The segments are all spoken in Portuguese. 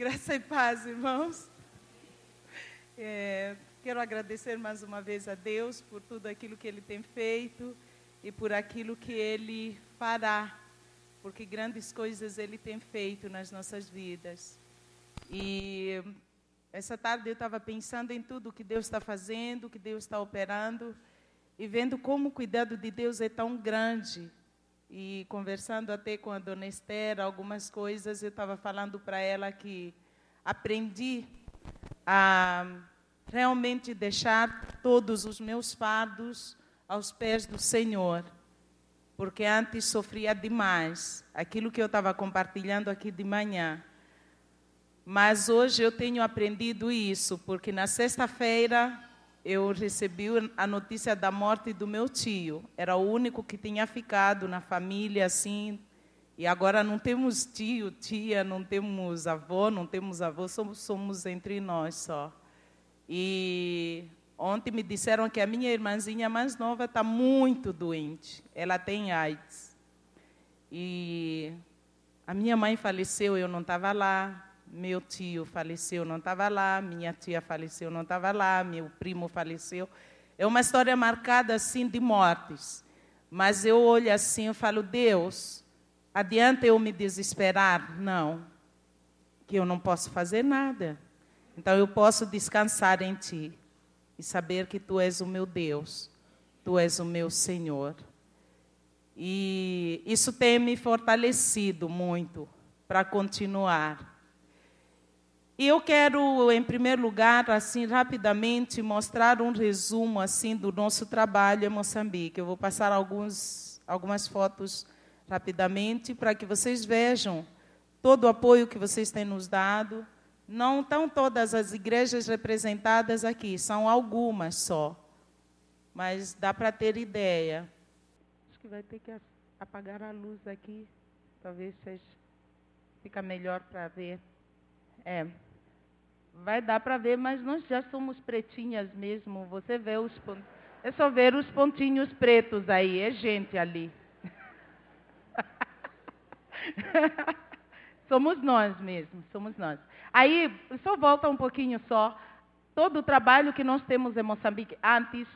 Graça e paz, irmãos. É, quero agradecer mais uma vez a Deus por tudo aquilo que Ele tem feito e por aquilo que Ele fará, porque grandes coisas Ele tem feito nas nossas vidas. E essa tarde eu estava pensando em tudo que Deus está fazendo, que Deus está operando e vendo como o cuidado de Deus é tão grande e conversando até com a dona Esther, algumas coisas, eu estava falando para ela que aprendi a realmente deixar todos os meus fardos aos pés do Senhor, porque antes sofria demais, aquilo que eu estava compartilhando aqui de manhã. Mas hoje eu tenho aprendido isso, porque na sexta-feira eu recebi a notícia da morte do meu tio. Era o único que tinha ficado na família assim. E agora não temos tio, tia, não temos avô, não temos avô, somos, somos entre nós só. E ontem me disseram que a minha irmãzinha mais nova está muito doente. Ela tem AIDS. E a minha mãe faleceu, eu não estava lá meu tio faleceu, não estava lá, minha tia faleceu, não estava lá, meu primo faleceu. É uma história marcada assim de mortes. Mas eu olho assim e falo, Deus, adianta eu me desesperar? Não, que eu não posso fazer nada. Então eu posso descansar em Ti e saber que Tu és o meu Deus, Tu és o meu Senhor. E isso tem me fortalecido muito para continuar e eu quero, em primeiro lugar, assim, rapidamente, mostrar um resumo assim do nosso trabalho em Moçambique. Eu vou passar alguns, algumas fotos rapidamente para que vocês vejam todo o apoio que vocês têm nos dado. Não estão todas as igrejas representadas aqui, são algumas só. Mas dá para ter ideia. Acho que vai ter que apagar a luz aqui, talvez seja, fica melhor para ver. É. Vai dar para ver, mas nós já somos pretinhas mesmo. Você vê os. É só ver os pontinhos pretos aí, é gente ali. somos nós mesmo, somos nós. Aí, só volta um pouquinho só. Todo o trabalho que nós temos em Moçambique antes,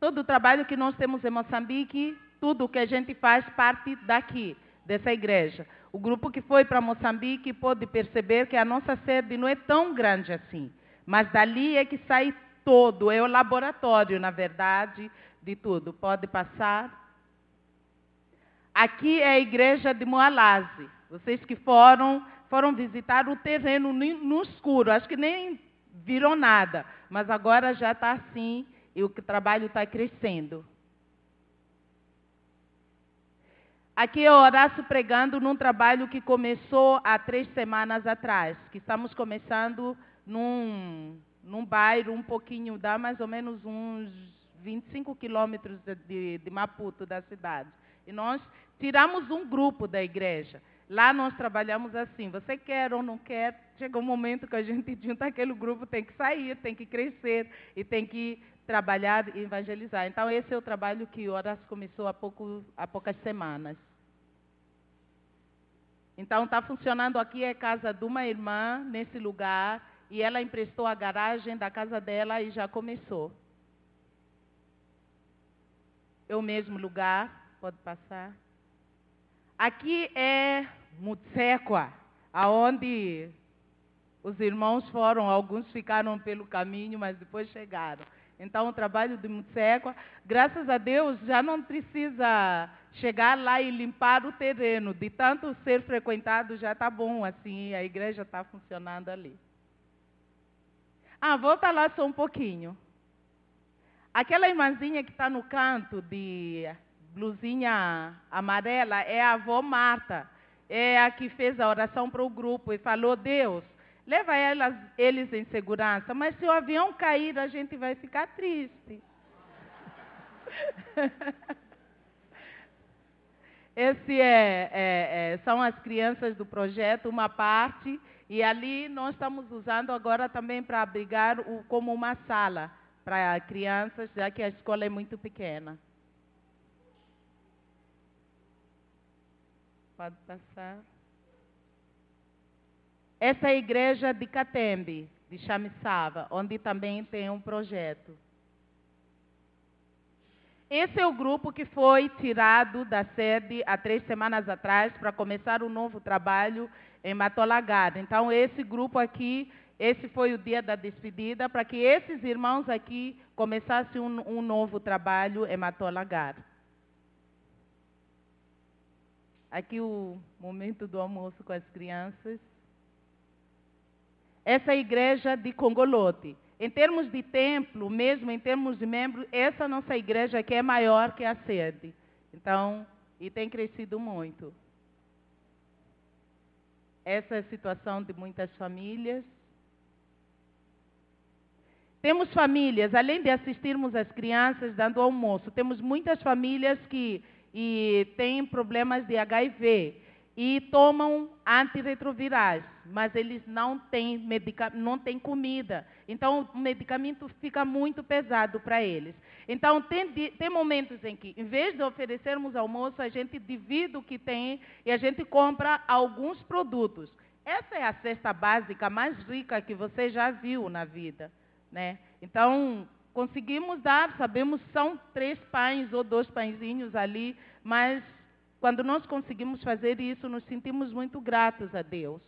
todo o trabalho que nós temos em Moçambique, tudo que a gente faz parte daqui, dessa igreja. O grupo que foi para Moçambique pôde perceber que a nossa sede não é tão grande assim. Mas dali é que sai todo, é o laboratório, na verdade, de tudo. Pode passar. Aqui é a igreja de Moalaze. Vocês que foram, foram visitar o terreno no escuro. Acho que nem viram nada. Mas agora já está assim e o trabalho está crescendo. Aqui é Horácio pregando num trabalho que começou há três semanas atrás, que estamos começando num, num bairro um pouquinho, dá mais ou menos uns 25 quilômetros de, de Maputo, da cidade. E nós tiramos um grupo da igreja. Lá nós trabalhamos assim, você quer ou não quer, chega um momento que a gente junta aquele grupo, tem que sair, tem que crescer e tem que trabalhar e evangelizar. Então, esse é o trabalho que Horas começou há, pouco, há poucas semanas. Então, está funcionando aqui é casa de uma irmã, nesse lugar, e ela emprestou a garagem da casa dela e já começou. É o mesmo lugar, pode passar. Aqui é Mutsekwa, aonde os irmãos foram, alguns ficaram pelo caminho, mas depois chegaram. Então, o trabalho de Mutsekwa, graças a Deus, já não precisa chegar lá e limpar o terreno. De tanto ser frequentado, já está bom assim, a igreja está funcionando ali. Ah, volta lá só um pouquinho. Aquela irmãzinha que está no canto de blusinha amarela é a avó Marta. É a que fez a oração para o grupo e falou: Deus, leva elas, eles em segurança, mas se o avião cair, a gente vai ficar triste. Esse é, é, é, são as crianças do projeto, uma parte, e ali nós estamos usando agora também para abrigar o, como uma sala para crianças, já que a escola é muito pequena. Pode passar. Essa é a igreja de Catembe, de Chamisava, onde também tem um projeto. Esse é o grupo que foi tirado da sede há três semanas atrás para começar um novo trabalho em Matolagada. Então, esse grupo aqui, esse foi o dia da despedida para que esses irmãos aqui começassem um, um novo trabalho em Matolagada. Aqui o momento do almoço com as crianças. Essa igreja de Congolote. Em termos de templo, mesmo em termos de membros, essa nossa igreja aqui é maior que a sede. Então, e tem crescido muito. Essa é a situação de muitas famílias. Temos famílias, além de assistirmos as crianças dando almoço, temos muitas famílias que e, têm problemas de HIV e tomam antirretrovirais, mas eles não têm, medica não têm comida. Então, o medicamento fica muito pesado para eles. Então, tem, tem momentos em que, em vez de oferecermos almoço, a gente divide o que tem e a gente compra alguns produtos. Essa é a cesta básica mais rica que você já viu na vida. Né? Então, conseguimos dar, sabemos são três pães ou dois pãezinhos ali, mas quando nós conseguimos fazer isso, nos sentimos muito gratos a Deus.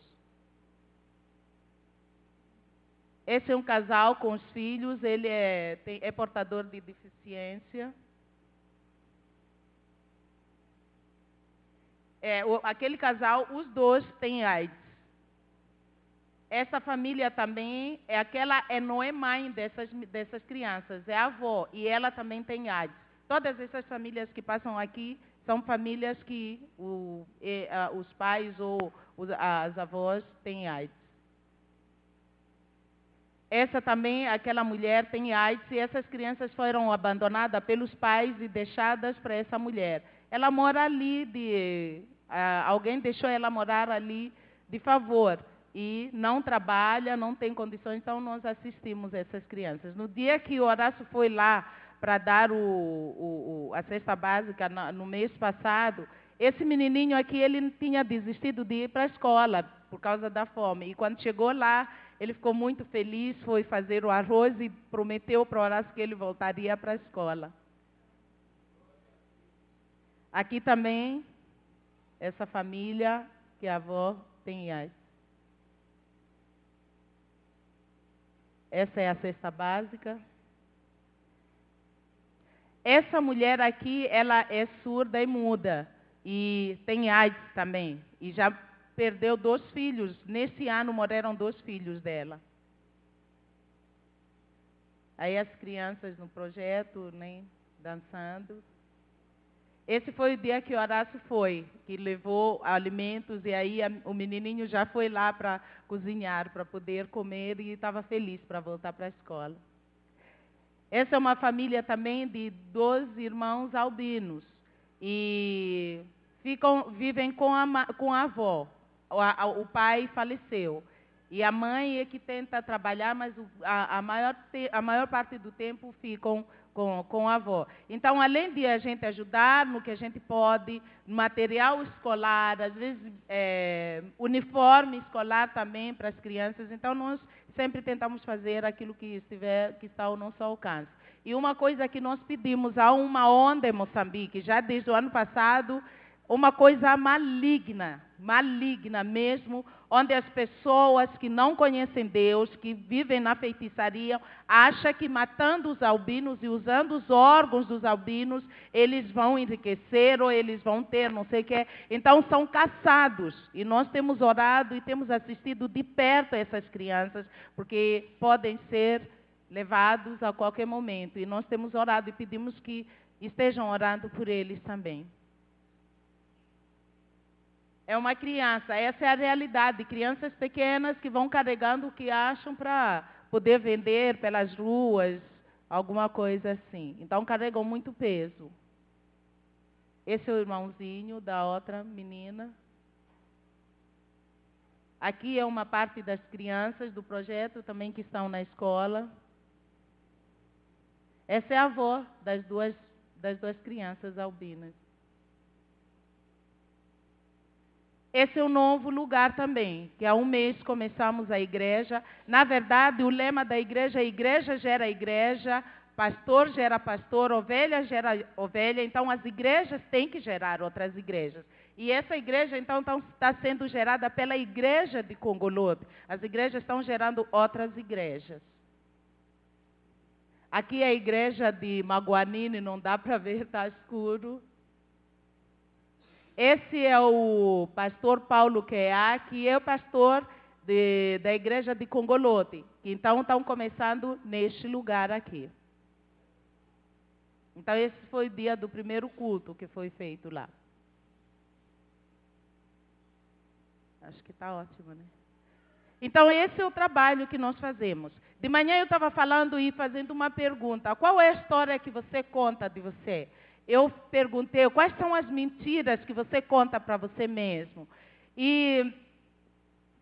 Esse é um casal com os filhos, ele é, tem, é portador de deficiência. É, o, aquele casal, os dois têm AIDS. Essa família também é aquela, é, não é mãe dessas, dessas crianças, é avó, e ela também tem AIDS. Todas essas famílias que passam aqui são famílias que o, e, a, os pais ou os, as avós têm AIDS. Essa também, aquela mulher tem AIDS e essas crianças foram abandonadas pelos pais e deixadas para essa mulher. Ela mora ali, de, alguém deixou ela morar ali de favor e não trabalha, não tem condições, então nós assistimos essas crianças. No dia que o Horácio foi lá para dar o, o, a cesta básica no, no mês passado, esse menininho aqui, ele tinha desistido de ir para a escola por causa da fome. E quando chegou lá, ele ficou muito feliz, foi fazer o arroz e prometeu para o Horácio que ele voltaria para a escola. Aqui também, essa família que a avó tem AIDS. Essa é a cesta básica. Essa mulher aqui, ela é surda e muda e tem AIDS também e já perdeu dois filhos. Nesse ano morreram dois filhos dela. Aí as crianças no projeto, né, dançando. Esse foi o dia que o Horácio foi, que levou alimentos e aí a, o menininho já foi lá para cozinhar, para poder comer e estava feliz para voltar para a escola. Essa é uma família também de 12 irmãos albinos. E ficam, vivem com a, com a avó. O, a, o pai faleceu. E a mãe é que tenta trabalhar, mas a, a, maior, a maior parte do tempo ficam com, com a avó. Então, além de a gente ajudar no que a gente pode, material escolar, às vezes é, uniforme escolar também para as crianças, então nós sempre tentamos fazer aquilo que, estiver, que está ao nosso alcance. E uma coisa que nós pedimos, há uma onda em Moçambique, já desde o ano passado, uma coisa maligna, maligna mesmo, onde as pessoas que não conhecem Deus, que vivem na feitiçaria, acham que matando os albinos e usando os órgãos dos albinos, eles vão enriquecer ou eles vão ter não sei o que. Então são caçados. E nós temos orado e temos assistido de perto essas crianças, porque podem ser levados a qualquer momento. E nós temos orado e pedimos que estejam orando por eles também é uma criança. Essa é a realidade. Crianças pequenas que vão carregando o que acham para poder vender pelas ruas, alguma coisa assim. Então carregam muito peso. Esse é o irmãozinho da outra menina. Aqui é uma parte das crianças do projeto também que estão na escola. Essa é a avó das duas, das duas crianças albinas. Esse é um novo lugar também, que há um mês começamos a igreja. Na verdade, o lema da igreja é igreja gera igreja, pastor gera pastor, ovelha gera ovelha, então as igrejas têm que gerar outras igrejas. E essa igreja, então, está sendo gerada pela igreja de Congolode. As igrejas estão gerando outras igrejas. Aqui é a igreja de Maguanine, não dá para ver, está escuro. Esse é o pastor Paulo Queá, que é o pastor de, da igreja de Congolote. Então, estão começando neste lugar aqui. Então, esse foi o dia do primeiro culto que foi feito lá. Acho que está ótimo, né? Então, esse é o trabalho que nós fazemos. De manhã eu estava falando e fazendo uma pergunta: qual é a história que você conta de você? Eu perguntei quais são as mentiras que você conta para você mesmo. E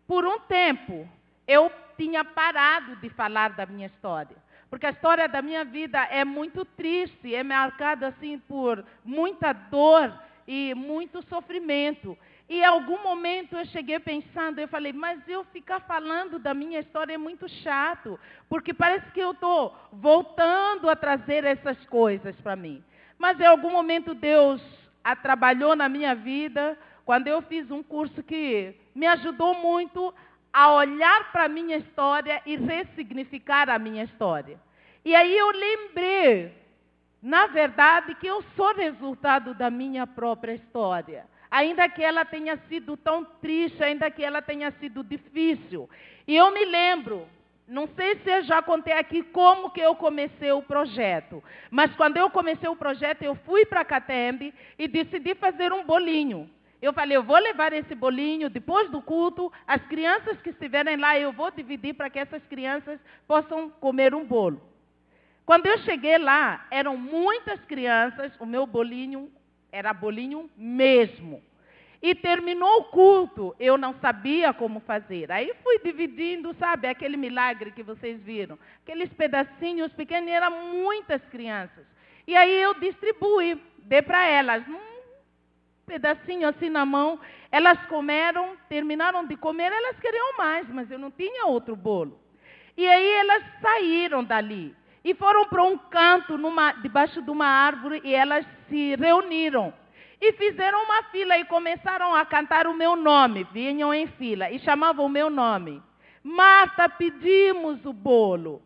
por um tempo eu tinha parado de falar da minha história. Porque a história da minha vida é muito triste, é marcada assim por muita dor e muito sofrimento. E em algum momento eu cheguei pensando, eu falei, mas eu ficar falando da minha história é muito chato, porque parece que eu estou voltando a trazer essas coisas para mim. Mas em algum momento Deus a trabalhou na minha vida, quando eu fiz um curso que me ajudou muito a olhar para a minha história e ressignificar a minha história. E aí eu lembrei, na verdade, que eu sou resultado da minha própria história. Ainda que ela tenha sido tão triste, ainda que ela tenha sido difícil. E eu me lembro não sei se eu já contei aqui como que eu comecei o projeto, mas quando eu comecei o projeto, eu fui para Catembe e decidi fazer um bolinho. Eu falei, eu vou levar esse bolinho depois do culto, as crianças que estiverem lá, eu vou dividir para que essas crianças possam comer um bolo. Quando eu cheguei lá, eram muitas crianças, o meu bolinho era bolinho mesmo. E terminou o culto, eu não sabia como fazer. Aí fui dividindo, sabe, aquele milagre que vocês viram. Aqueles pedacinhos pequenos, eram muitas crianças. E aí eu distribuí, dei para elas um pedacinho assim na mão. Elas comeram, terminaram de comer, elas queriam mais, mas eu não tinha outro bolo. E aí elas saíram dali e foram para um canto numa, debaixo de uma árvore e elas se reuniram. E fizeram uma fila e começaram a cantar o meu nome. Vinham em fila e chamavam o meu nome. Marta, pedimos o bolo.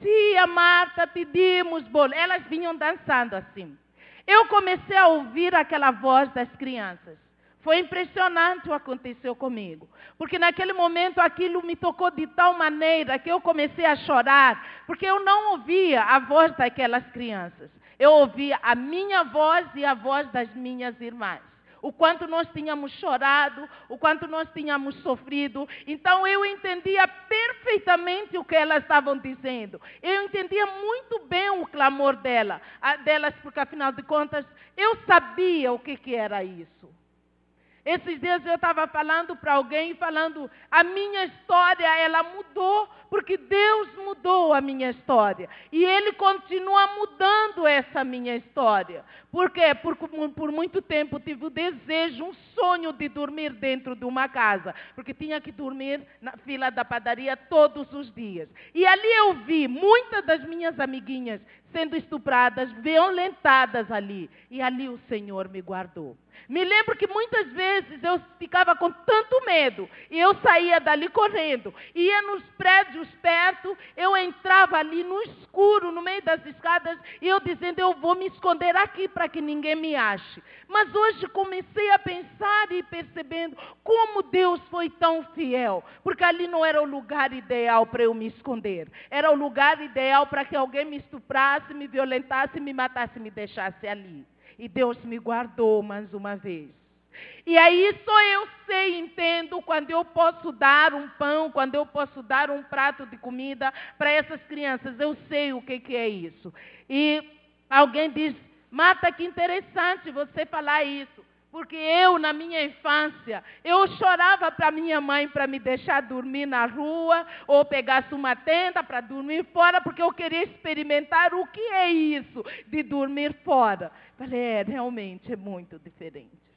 Tia Marta, pedimos bolo. Elas vinham dançando assim. Eu comecei a ouvir aquela voz das crianças. Foi impressionante o que aconteceu comigo. Porque naquele momento aquilo me tocou de tal maneira que eu comecei a chorar, porque eu não ouvia a voz daquelas crianças. Eu ouvia a minha voz e a voz das minhas irmãs. O quanto nós tínhamos chorado, o quanto nós tínhamos sofrido. Então eu entendia perfeitamente o que elas estavam dizendo. Eu entendia muito bem o clamor dela, delas, porque afinal de contas eu sabia o que, que era isso. Esses dias eu estava falando para alguém, falando, a minha história, ela mudou, porque Deus mudou a minha história. E Ele continua mudando essa minha história. Por quê? Porque por muito tempo tive o desejo, um sonho de dormir dentro de uma casa, porque tinha que dormir na fila da padaria todos os dias. E ali eu vi muitas das minhas amiguinhas sendo estupradas, violentadas ali. E ali o Senhor me guardou. Me lembro que muitas vezes eu ficava com tanto medo e eu saía dali correndo, ia nos prédios perto, eu entrava ali no escuro, no meio das escadas, e eu dizendo: Eu vou me esconder aqui para que ninguém me ache. Mas hoje comecei a pensar e percebendo como Deus foi tão fiel, porque ali não era o lugar ideal para eu me esconder, era o lugar ideal para que alguém me estuprasse, me violentasse, me matasse, me deixasse ali. E Deus me guardou mais uma vez. E aí só eu sei, entendo, quando eu posso dar um pão, quando eu posso dar um prato de comida para essas crianças. Eu sei o que, que é isso. E alguém diz, Mata, que interessante você falar isso. Porque eu, na minha infância, eu chorava para minha mãe para me deixar dormir na rua, ou pegasse uma tenda para dormir fora, porque eu queria experimentar o que é isso de dormir fora. Falei, é, realmente é muito diferente.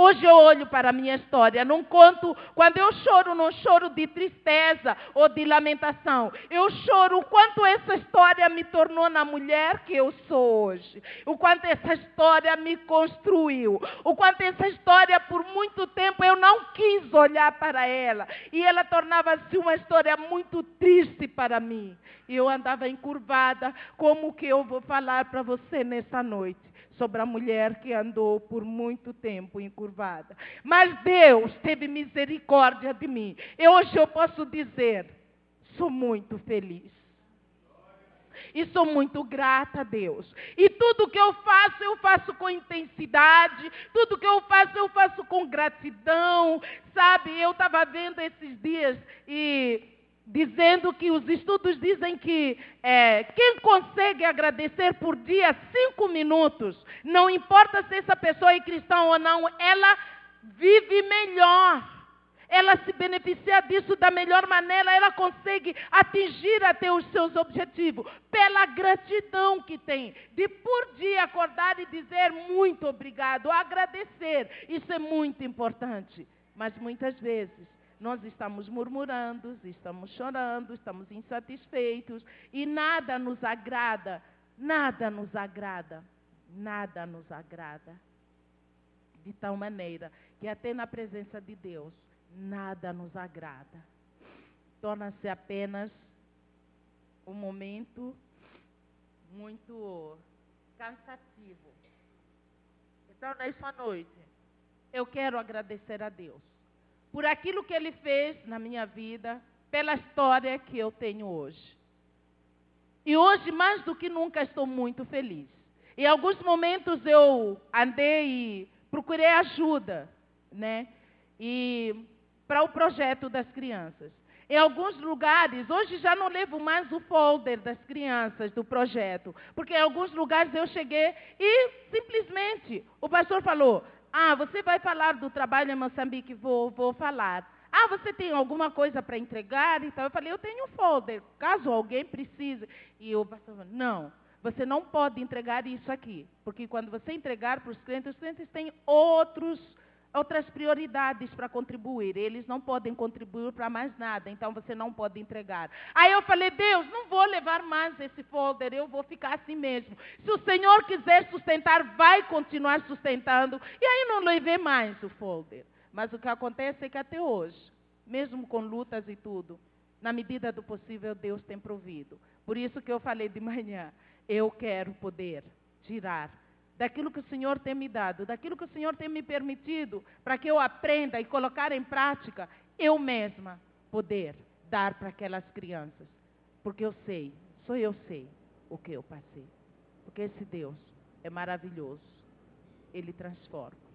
Hoje eu olho para a minha história, não conto, quando eu choro, não choro de tristeza ou de lamentação. Eu choro o quanto essa história me tornou na mulher que eu sou hoje. O quanto essa história me construiu. O quanto essa história, por muito tempo, eu não quis olhar para ela. E ela tornava-se uma história muito triste para mim. E eu andava encurvada, como que eu vou falar para você nessa noite? Sobre a mulher que andou por muito tempo encurvada. Mas Deus teve misericórdia de mim. E hoje eu posso dizer, sou muito feliz. E sou muito grata a Deus. E tudo que eu faço, eu faço com intensidade. Tudo que eu faço, eu faço com gratidão. Sabe, eu estava vendo esses dias e dizendo que os estudos dizem que é, quem consegue agradecer por dia cinco minutos, não importa se essa pessoa é cristã ou não, ela vive melhor. Ela se beneficia disso da melhor maneira, ela consegue atingir até os seus objetivos, pela gratidão que tem, de por dia acordar e dizer muito obrigado, agradecer. Isso é muito importante. Mas muitas vezes nós estamos murmurando, estamos chorando, estamos insatisfeitos e nada nos agrada, nada nos agrada, nada nos agrada. De tal maneira que até na presença de Deus, nada nos agrada. Torna-se apenas um momento muito cansativo. Então, nessa noite, eu quero agradecer a Deus por aquilo que Ele fez na minha vida, pela história que eu tenho hoje. E hoje, mais do que nunca, estou muito feliz. Em alguns momentos eu andei e procurei ajuda, né? E para o projeto das crianças. Em alguns lugares, hoje já não levo mais o folder das crianças do projeto, porque em alguns lugares eu cheguei e simplesmente o pastor falou: ah, você vai falar do trabalho em Moçambique? Vou, vou falar. Ah, você tem alguma coisa para entregar? Então eu falei, eu tenho um folder, caso alguém precise. E o pastor falou, não, você não pode entregar isso aqui, porque quando você entregar para os clientes, os clientes têm outros outras prioridades para contribuir. Eles não podem contribuir para mais nada, então você não pode entregar. Aí eu falei, Deus, não vou levar mais esse folder, eu vou ficar assim mesmo. Se o Senhor quiser sustentar, vai continuar sustentando. E aí não levei mais o folder. Mas o que acontece é que até hoje, mesmo com lutas e tudo, na medida do possível, Deus tem provido. Por isso que eu falei de manhã, eu quero poder tirar daquilo que o Senhor tem me dado, daquilo que o Senhor tem me permitido, para que eu aprenda e colocar em prática, eu mesma poder dar para aquelas crianças. Porque eu sei, só eu sei o que eu passei. Porque esse Deus é maravilhoso. Ele transforma.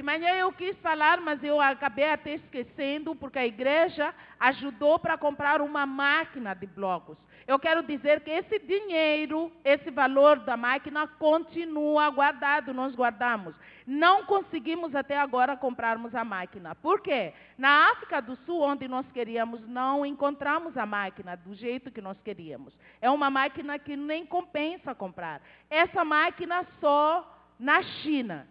De manhã eu quis falar, mas eu acabei até esquecendo, porque a igreja ajudou para comprar uma máquina de blocos. Eu quero dizer que esse dinheiro, esse valor da máquina continua guardado, nós guardamos. Não conseguimos até agora comprarmos a máquina. Por quê? Na África do Sul, onde nós queríamos, não encontramos a máquina do jeito que nós queríamos. É uma máquina que nem compensa comprar. Essa máquina só na China.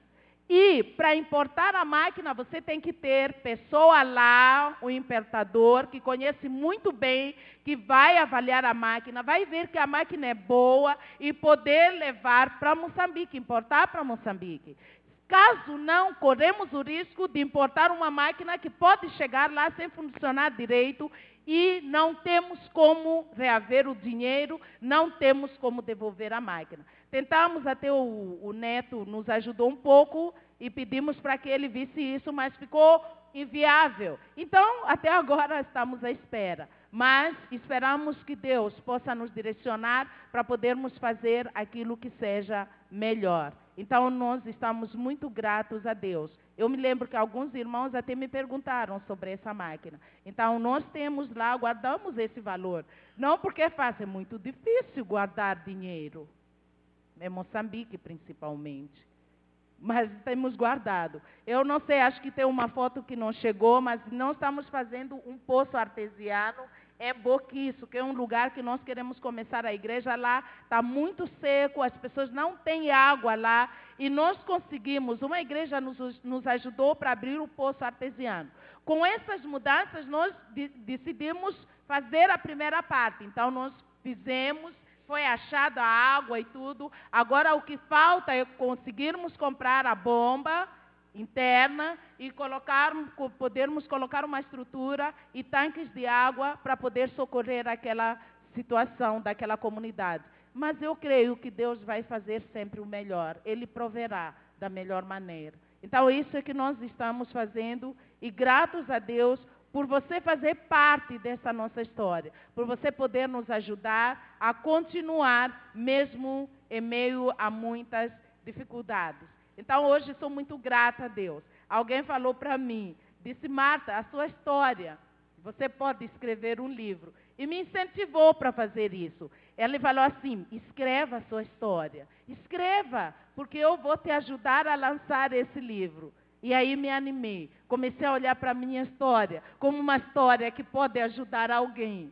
E para importar a máquina, você tem que ter pessoa lá, o importador, que conhece muito bem, que vai avaliar a máquina, vai ver que a máquina é boa e poder levar para Moçambique, importar para Moçambique. Caso não, corremos o risco de importar uma máquina que pode chegar lá sem funcionar direito e não temos como reaver o dinheiro, não temos como devolver a máquina. Tentamos até o, o neto nos ajudou um pouco e pedimos para que ele visse isso, mas ficou inviável. Então, até agora estamos à espera. Mas esperamos que Deus possa nos direcionar para podermos fazer aquilo que seja melhor. Então, nós estamos muito gratos a Deus. Eu me lembro que alguns irmãos até me perguntaram sobre essa máquina. Então, nós temos lá, guardamos esse valor. Não porque é fácil, é muito difícil guardar dinheiro. É Moçambique, principalmente. mas temos guardado. Eu não sei, acho que tem uma foto que não chegou, mas não estamos fazendo um poço artesiano é Boquiço, que é um lugar que nós queremos começar a igreja lá, está muito seco, as pessoas não têm água lá, e nós conseguimos, uma igreja nos, nos ajudou para abrir o poço artesiano. Com essas mudanças, nós de, decidimos fazer a primeira parte, então nós fizemos, foi achada a água e tudo, agora o que falta é conseguirmos comprar a bomba, interna e colocar, podermos colocar uma estrutura e tanques de água para poder socorrer aquela situação daquela comunidade. Mas eu creio que Deus vai fazer sempre o melhor. Ele proverá da melhor maneira. Então, isso é que nós estamos fazendo e gratos a Deus por você fazer parte dessa nossa história, por você poder nos ajudar a continuar mesmo em meio a muitas dificuldades. Então hoje sou muito grata a Deus. Alguém falou para mim, disse Marta, a sua história, você pode escrever um livro. E me incentivou para fazer isso. Ela falou assim: escreva a sua história. Escreva, porque eu vou te ajudar a lançar esse livro. E aí me animei. Comecei a olhar para a minha história como uma história que pode ajudar alguém.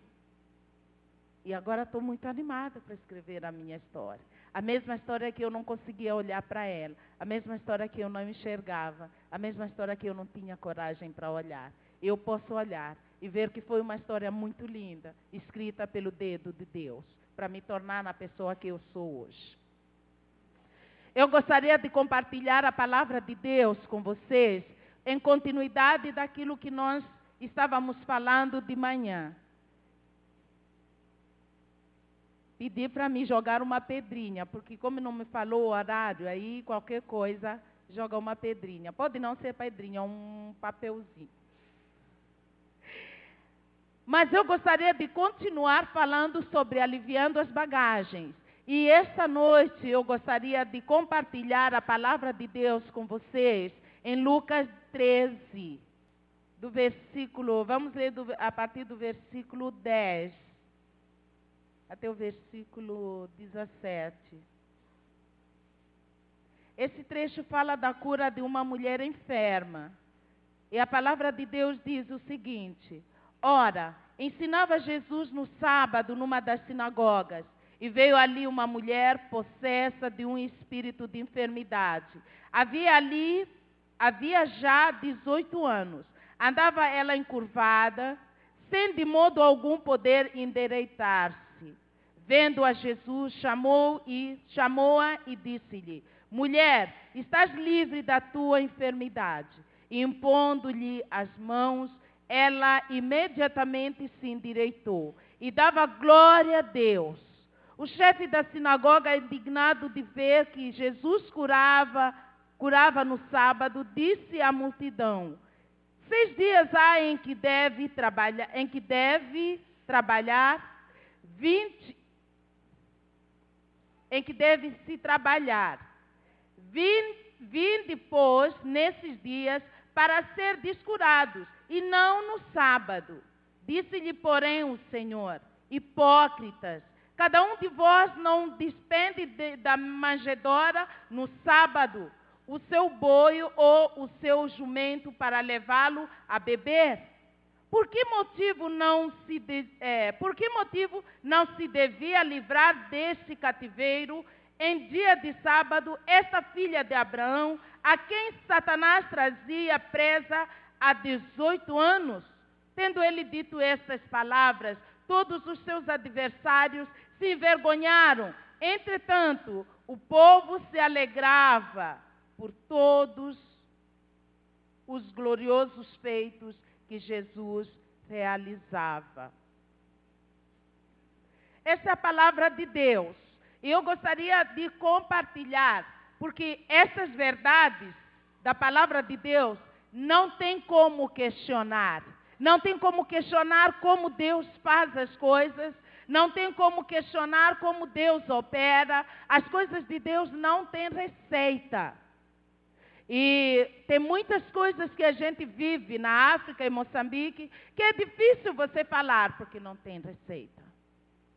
E agora estou muito animada para escrever a minha história. A mesma história que eu não conseguia olhar para ela. A mesma história que eu não enxergava. A mesma história que eu não tinha coragem para olhar. Eu posso olhar e ver que foi uma história muito linda, escrita pelo dedo de Deus, para me tornar na pessoa que eu sou hoje. Eu gostaria de compartilhar a palavra de Deus com vocês, em continuidade daquilo que nós estávamos falando de manhã. pedi para me jogar uma pedrinha, porque como não me falou o horário, aí qualquer coisa joga uma pedrinha. Pode não ser pedrinha, um papelzinho. Mas eu gostaria de continuar falando sobre aliviando as bagagens. E esta noite eu gostaria de compartilhar a palavra de Deus com vocês em Lucas 13, do versículo, vamos ler do, a partir do versículo 10 até o versículo 17. Esse trecho fala da cura de uma mulher enferma. E a palavra de Deus diz o seguinte: Ora, ensinava Jesus no sábado numa das sinagogas, e veio ali uma mulher possessa de um espírito de enfermidade. Havia ali, havia já 18 anos. Andava ela encurvada, sem de modo algum poder endireitar-se. Vendo a Jesus, chamou e chamou-a e disse-lhe: Mulher, estás livre da tua enfermidade. Impondo-lhe as mãos, ela imediatamente se endireitou e dava glória a Deus. O chefe da sinagoga, indignado de ver que Jesus curava, curava no sábado, disse à multidão: Seis dias há em que deve trabalhar, em que deve trabalhar, vinte em que deve se trabalhar. Vim depois, nesses dias, para ser descurados, e não no sábado. Disse-lhe, porém, o Senhor: Hipócritas, cada um de vós não despende de, da manjedora no sábado o seu boi ou o seu jumento para levá-lo a beber? Por que motivo não se, de, é, por que motivo não se devia livrar deste cativeiro em dia de sábado esta filha de Abraão, a quem Satanás trazia presa há 18 anos? Tendo ele dito estas palavras, todos os seus adversários se envergonharam. Entretanto, o povo se alegrava por todos os gloriosos feitos que Jesus realizava. Essa é a palavra de Deus. E eu gostaria de compartilhar, porque essas verdades da palavra de Deus não tem como questionar. Não tem como questionar como Deus faz as coisas, não tem como questionar como Deus opera. As coisas de Deus não têm receita. E tem muitas coisas que a gente vive na África e Moçambique que é difícil você falar porque não tem receita.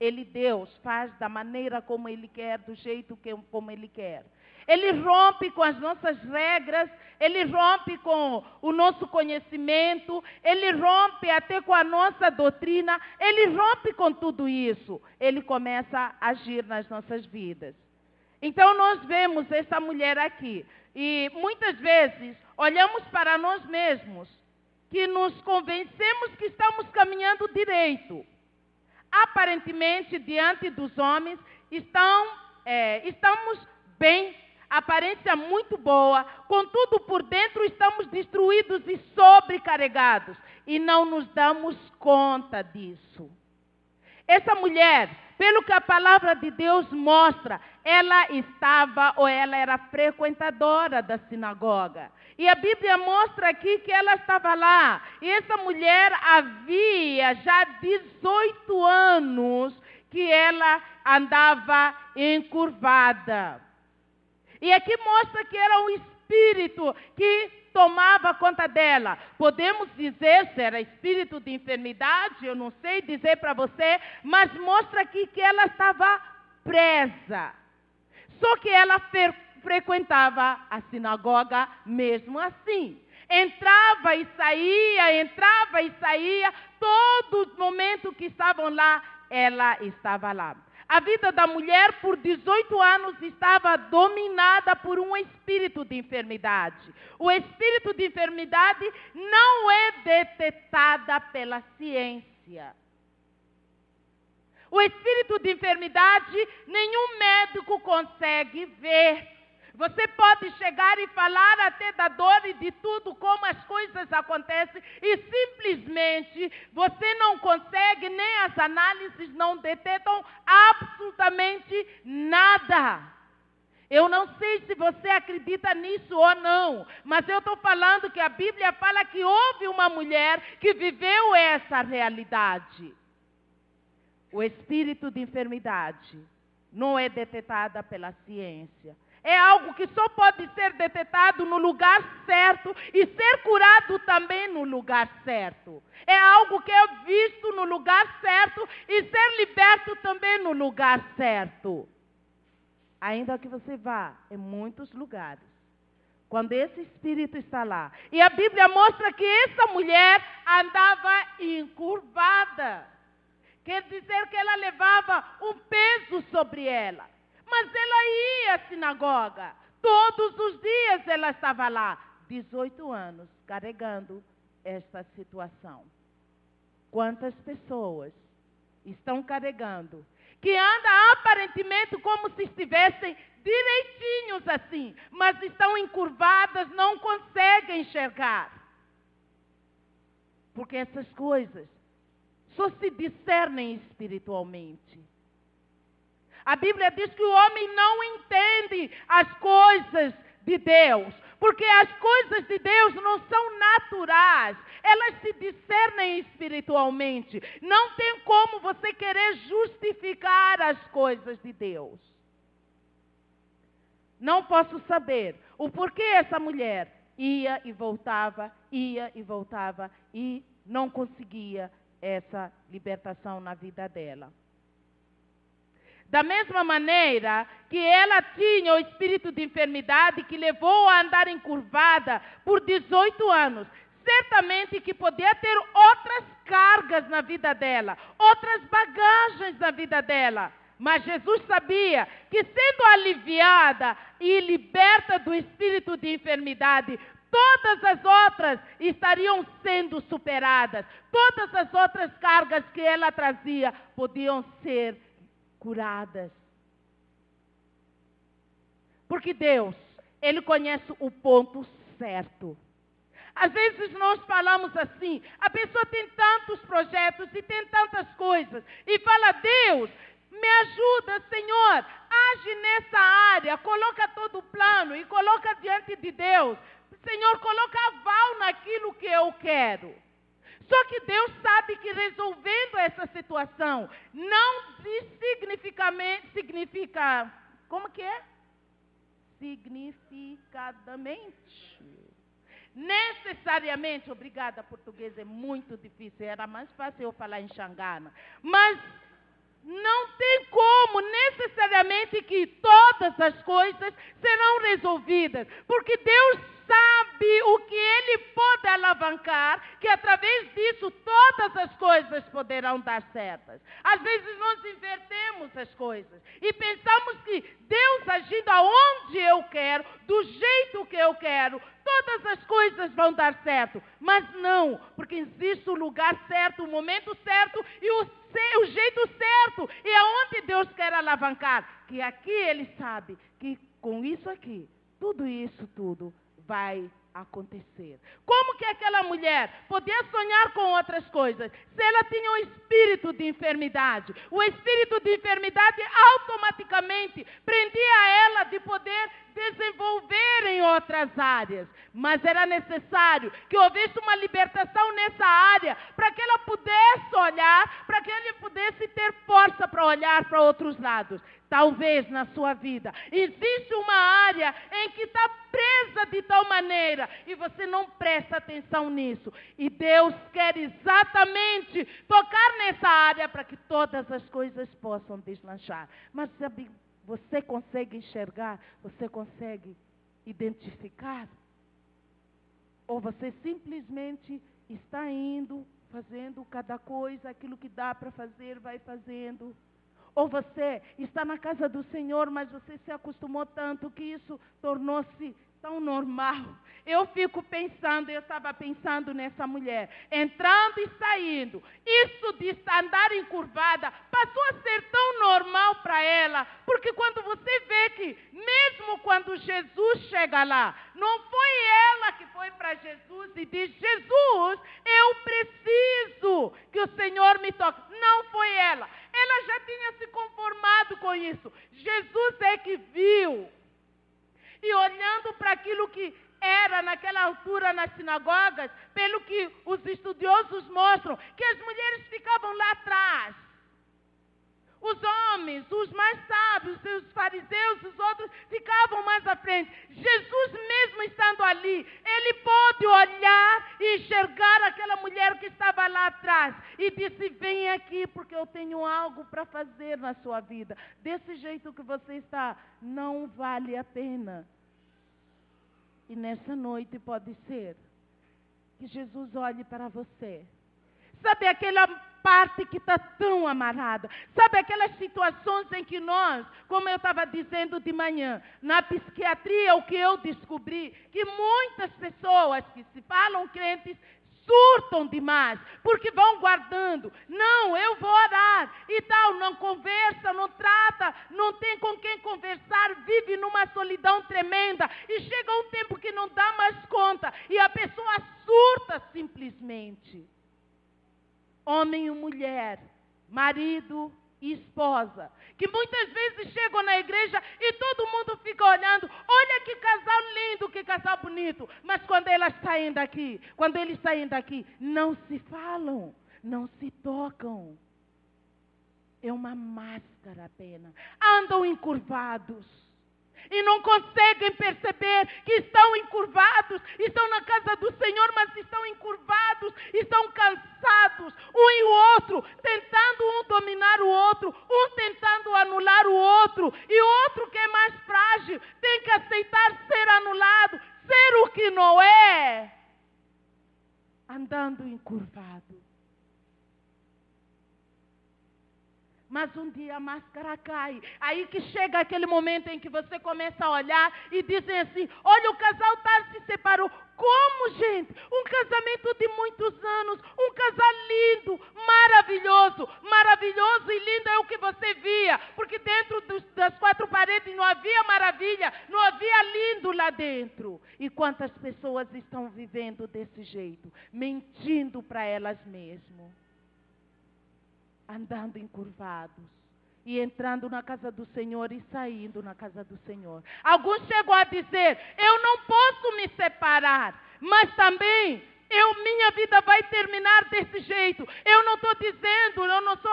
Ele, Deus, faz da maneira como Ele quer, do jeito que, como Ele quer. ele rompe com as nossas regras, ele rompe com o nosso conhecimento, ele rompe até com a nossa doutrina, ele rompe com tudo isso. Ele começa a agir nas nossas vidas. Então nós vemos essa mulher aqui e muitas vezes olhamos para nós mesmos que nos convencemos que estamos caminhando direito. Aparentemente, diante dos homens, estão, é, estamos bem aparência muito boa, contudo por dentro estamos destruídos e sobrecarregados e não nos damos conta disso. Essa mulher, pelo que a palavra de Deus mostra, ela estava ou ela era frequentadora da sinagoga. E a Bíblia mostra aqui que ela estava lá. E essa mulher havia já 18 anos que ela andava encurvada. E aqui mostra que era um espírito que tomava conta dela. Podemos dizer se era espírito de enfermidade, eu não sei dizer para você, mas mostra aqui que ela estava presa. Só que ela frequentava a sinagoga mesmo assim. Entrava e saía, entrava e saía, todo momento que estavam lá, ela estava lá. A vida da mulher, por 18 anos, estava dominada por um espírito de enfermidade. O espírito de enfermidade não é detetada pela ciência. O espírito de enfermidade, nenhum médico consegue ver. Você pode chegar e falar até da dor e de tudo, como as coisas acontecem, e simplesmente você não consegue, nem as análises não detectam absolutamente nada. Eu não sei se você acredita nisso ou não, mas eu estou falando que a Bíblia fala que houve uma mulher que viveu essa realidade. O espírito de enfermidade não é detetada pela ciência. É algo que só pode ser detetado no lugar certo e ser curado também no lugar certo. É algo que é visto no lugar certo e ser liberto também no lugar certo. Ainda que você vá em muitos lugares, quando esse espírito está lá. E a Bíblia mostra que essa mulher andava encurvada. Quer dizer que ela levava um peso sobre ela. Mas ela ia à sinagoga. Todos os dias ela estava lá. 18 anos carregando esta situação. Quantas pessoas estão carregando que anda aparentemente como se estivessem direitinhos assim, mas estão encurvadas, não conseguem enxergar. Porque essas coisas só se discernem espiritualmente. A Bíblia diz que o homem não entende as coisas de Deus, porque as coisas de Deus não são naturais, elas se discernem espiritualmente. Não tem como você querer justificar as coisas de Deus. Não posso saber o porquê essa mulher ia e voltava, ia e voltava e não conseguia essa libertação na vida dela. Da mesma maneira que ela tinha o espírito de enfermidade que levou a andar encurvada por 18 anos, certamente que podia ter outras cargas na vida dela, outras bagagens na vida dela. Mas Jesus sabia que, sendo aliviada e liberta do espírito de enfermidade, todas as outras estariam sendo superadas, todas as outras cargas que ela trazia podiam ser curadas. Porque Deus, Ele conhece o ponto certo. Às vezes nós falamos assim, a pessoa tem tantos projetos e tem tantas coisas, e fala, Deus, me ajuda, Senhor, age nessa área, coloca todo o plano e coloca diante de Deus. Senhor, coloca aval naquilo que eu quero. Só que Deus sabe que resolvendo essa situação não significa como que é? Significadamente. Necessariamente, obrigada, português é muito difícil, era mais fácil eu falar em Xangana. Mas não tem como necessariamente que todas as coisas serão resolvidas, porque Deus sabe o que Ele pode alavancar, que através disso todas as coisas poderão dar certas. Às vezes nós invertemos as coisas e pensamos que Deus agindo aonde eu quero, do jeito que eu quero, todas as coisas vão dar certo. Mas não, porque existe o lugar certo, o momento certo e o, o jeito certo. E aonde Deus quer alavancar. Que aqui Ele sabe que com isso aqui, tudo isso, tudo vai acontecer. Como que aquela mulher podia sonhar com outras coisas se ela tinha um espírito de enfermidade? O espírito de enfermidade automaticamente prendia ela de poder desenvolver em outras áreas. Mas era necessário que houvesse uma libertação nessa área para que ela pudesse olhar, para que ele pudesse ter força para olhar para outros lados. Talvez na sua vida existe uma área em que está presa de tal maneira e você não presta atenção nisso. E Deus quer exatamente tocar nessa área para que todas as coisas possam deslanchar. Mas sabe, você consegue enxergar? Você consegue identificar? Ou você simplesmente está indo, fazendo cada coisa, aquilo que dá para fazer, vai fazendo? Ou você está na casa do Senhor, mas você se acostumou tanto que isso tornou-se tão normal. Eu fico pensando, eu estava pensando nessa mulher, entrando e saindo. Isso de andar encurvada passou a ser tão normal para ela, porque quando você vê que, mesmo quando Jesus chega lá, não foi ela que foi para Jesus e diz: Jesus, eu preciso que o Senhor me toque. Não foi ela. Ela já tinha se conformado com isso. Jesus é que viu e olhando para aquilo que era naquela altura nas sinagogas, pelo que os estudiosos mostram, que as mulheres ficavam lá atrás. Os homens, os mais sábios, os fariseus, os outros ficavam mais à frente. Jesus, mesmo estando ali, ele pôde olhar e enxergar aquela mulher que estava lá atrás e disse: Vem aqui, porque eu tenho algo para fazer na sua vida. Desse jeito que você está, não vale a pena. E nessa noite pode ser que Jesus olhe para você. Sabe aquela parte que está tão amarrada? Sabe aquelas situações em que nós, como eu estava dizendo de manhã, na psiquiatria, o que eu descobri, que muitas pessoas que se falam crentes surtam demais, porque vão guardando. Não, eu vou orar e tal, não conversa, não trata, não tem com quem conversar, vive numa solidão tremenda e chega um tempo que não dá mais conta e a pessoa surta simplesmente. Homem e mulher, marido, e esposa, que muitas vezes chegam na igreja e todo mundo fica olhando, olha que casal lindo, que casal bonito, mas quando elas saem daqui, quando eles saem daqui, não se falam, não se tocam. É uma máscara apenas. Andam encurvados e não conseguem perceber que estão encurvados, estão na casa do Senhor, mas estão encurvados, estão cansados, um e o outro, tentando um dominar o outro, um tentando anular o outro, e o outro que é mais frágil tem que aceitar ser anulado, ser o que não é, andando encurvado. Mas um dia a máscara cai. Aí que chega aquele momento em que você começa a olhar e dizem assim: olha, o casal tá se separou. Como, gente? Um casamento de muitos anos, um casal lindo, maravilhoso. Maravilhoso e lindo é o que você via, porque dentro dos, das quatro paredes não havia maravilha, não havia lindo lá dentro. E quantas pessoas estão vivendo desse jeito, mentindo para elas mesmas andando encurvados e entrando na casa do Senhor e saindo na casa do Senhor. Alguns chegam a dizer: Eu não posso me separar, mas também eu, minha vida vai terminar desse jeito. Eu não estou dizendo, eu não sou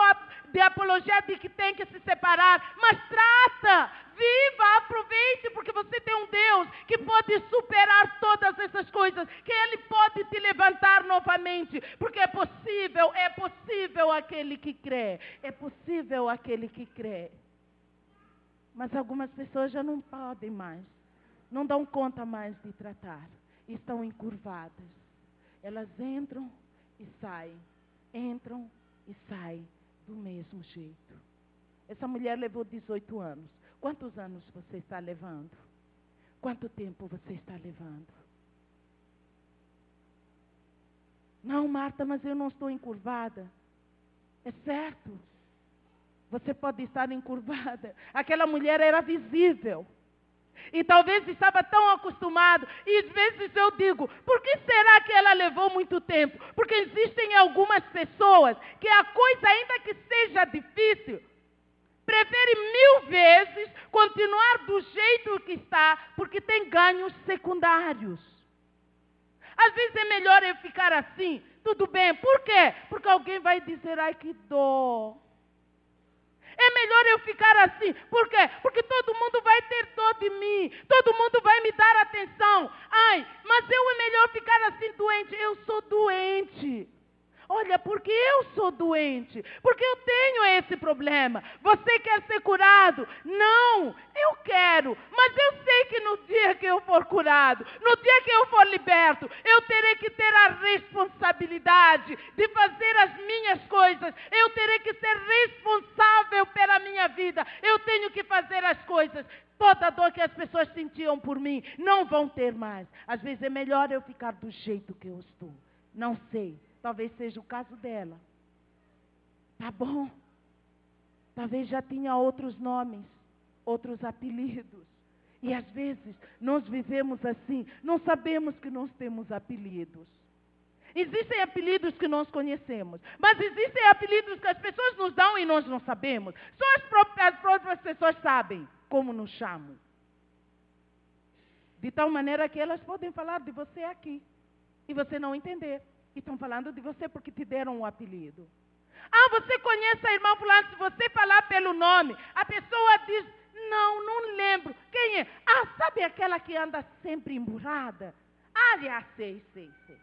de apologia de que tem que se separar, mas trata, viva, aproveite, porque você tem um Deus que pode superar todas essas coisas, que Ele pode te levantar novamente, porque é possível, é possível aquele que crê. É possível aquele que crê. Mas algumas pessoas já não podem mais. Não dão conta mais de tratar. Estão encurvadas. Elas entram e saem. Entram e saem do mesmo jeito. Essa mulher levou 18 anos. Quantos anos você está levando? Quanto tempo você está levando? Não, Marta, mas eu não estou encurvada. É certo. Você pode estar encurvada. Aquela mulher era visível. E talvez estava tão acostumado. E às vezes eu digo, por que será que ela levou muito tempo? Porque existem algumas pessoas que a coisa, ainda que seja difícil, prefere mil vezes continuar do jeito que está, porque tem ganhos secundários. Às vezes é melhor eu ficar assim, tudo bem. Por quê? Porque alguém vai dizer, ai que dor. É melhor eu ficar assim. Por quê? Porque todo mundo vai ter dor de mim. Todo mundo vai me dar atenção. Ai, mas eu é melhor ficar assim doente. Eu sou doente. Olha, porque eu sou doente, porque eu tenho esse problema. Você quer ser curado? Não, eu quero, mas eu sei que no dia que eu for curado, no dia que eu for liberto, eu terei que ter a responsabilidade de fazer as minhas coisas. Eu terei que ser responsável pela minha vida. Eu tenho que fazer as coisas. Toda dor que as pessoas sentiam por mim não vão ter mais. Às vezes é melhor eu ficar do jeito que eu estou. Não sei Talvez seja o caso dela. Tá bom. Talvez já tinha outros nomes, outros apelidos. E às vezes nós vivemos assim, não sabemos que nós temos apelidos. Existem apelidos que nós conhecemos, mas existem apelidos que as pessoas nos dão e nós não sabemos. Só as próprias, as próprias pessoas sabem como nos chamam. De tal maneira que elas podem falar de você aqui e você não entender. Estão falando de você porque te deram um apelido. Ah, você conhece a irmã fulano, se você falar pelo nome, a pessoa diz, não, não lembro. Quem é? Ah, sabe aquela que anda sempre emburrada? Ah, já sei, sei, sei.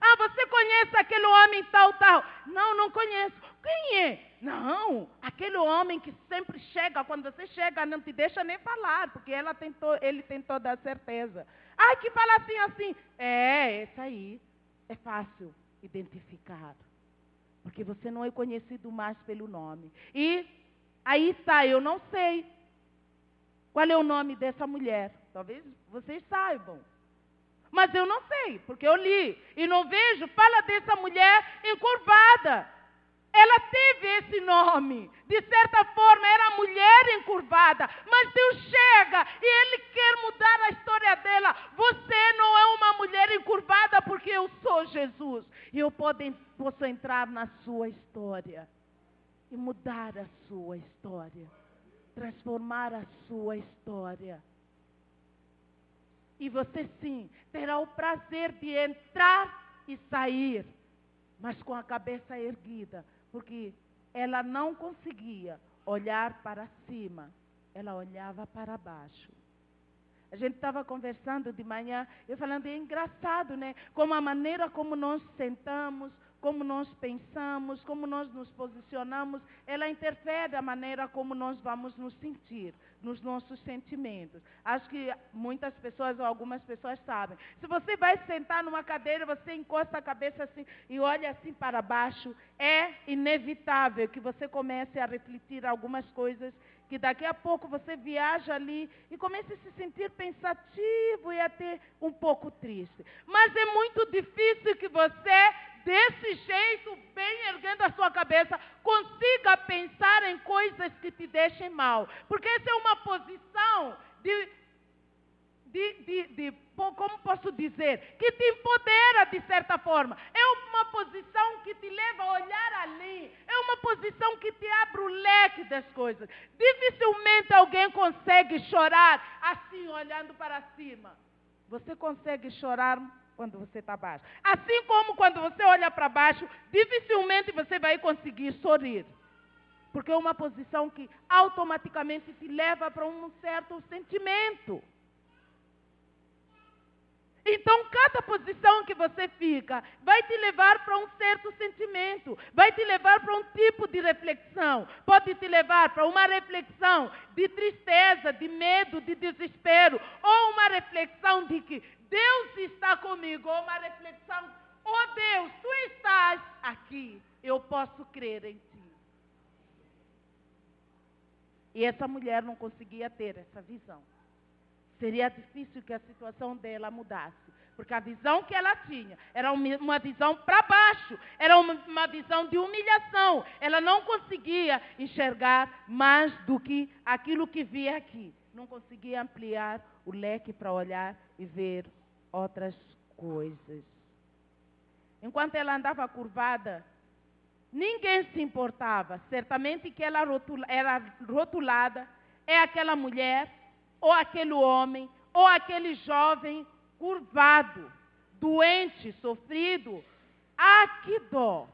Ah, você conhece aquele homem tal, tal? Não, não conheço. Quem é? Não, aquele homem que sempre chega, quando você chega, não te deixa nem falar, porque ela tentou, ele tem toda a certeza. Ai, que fala assim, assim. É, esse aí é fácil identificar. Porque você não é conhecido mais pelo nome. E aí está, eu não sei. Qual é o nome dessa mulher? Talvez vocês saibam. Mas eu não sei, porque eu li e não vejo. Fala dessa mulher encurvada. Ela teve esse nome. De certa forma, era mulher encurvada. Mas Deus chega e Ele quer mudar a história dela. Você não é uma mulher encurvada porque eu sou Jesus. E eu posso entrar na sua história e mudar a sua história. Transformar a sua história. E você sim terá o prazer de entrar e sair, mas com a cabeça erguida porque ela não conseguia olhar para cima, ela olhava para baixo. A gente estava conversando de manhã, eu falando, é engraçado, né? Como a maneira como nós sentamos, como nós pensamos, como nós nos posicionamos, ela interfere a maneira como nós vamos nos sentir, nos nossos sentimentos. Acho que muitas pessoas ou algumas pessoas sabem. Se você vai sentar numa cadeira, você encosta a cabeça assim e olha assim para baixo, é inevitável que você comece a refletir algumas coisas que daqui a pouco você viaja ali e comece a se sentir pensativo e até um pouco triste. Mas é muito difícil que você desse jeito, bem erguendo a sua cabeça, consiga pensar em coisas que te deixem mal. Porque essa é uma posição de, de, de, de, como posso dizer, que te empodera de certa forma. É uma posição que te leva a olhar ali. É uma posição que te abre o leque das coisas. Dificilmente alguém consegue chorar assim, olhando para cima. Você consegue chorar quando você está baixo. Assim como quando você olha para baixo, dificilmente você vai conseguir sorrir. Porque é uma posição que automaticamente te leva para um certo sentimento. Então, cada posição que você fica vai te levar para um certo sentimento, vai te levar para um tipo de reflexão. Pode te levar para uma reflexão de tristeza, de medo, de desespero, ou uma reflexão de que Deus está comigo, ou uma reflexão, oh Deus, tu estás aqui, eu posso crer em ti. E essa mulher não conseguia ter essa visão seria difícil que a situação dela mudasse. Porque a visão que ela tinha era uma visão para baixo, era uma, visão de humilhação. Ela não conseguia enxergar mais do que aquilo que via aqui. Não conseguia ampliar o leque para olhar e ver outras coisas. Enquanto ela andava curvada, ninguém se importava. Certamente que ela era rotulada, é aquela mulher ou aquele homem, ou aquele jovem curvado, doente, sofrido. Ah, que dó!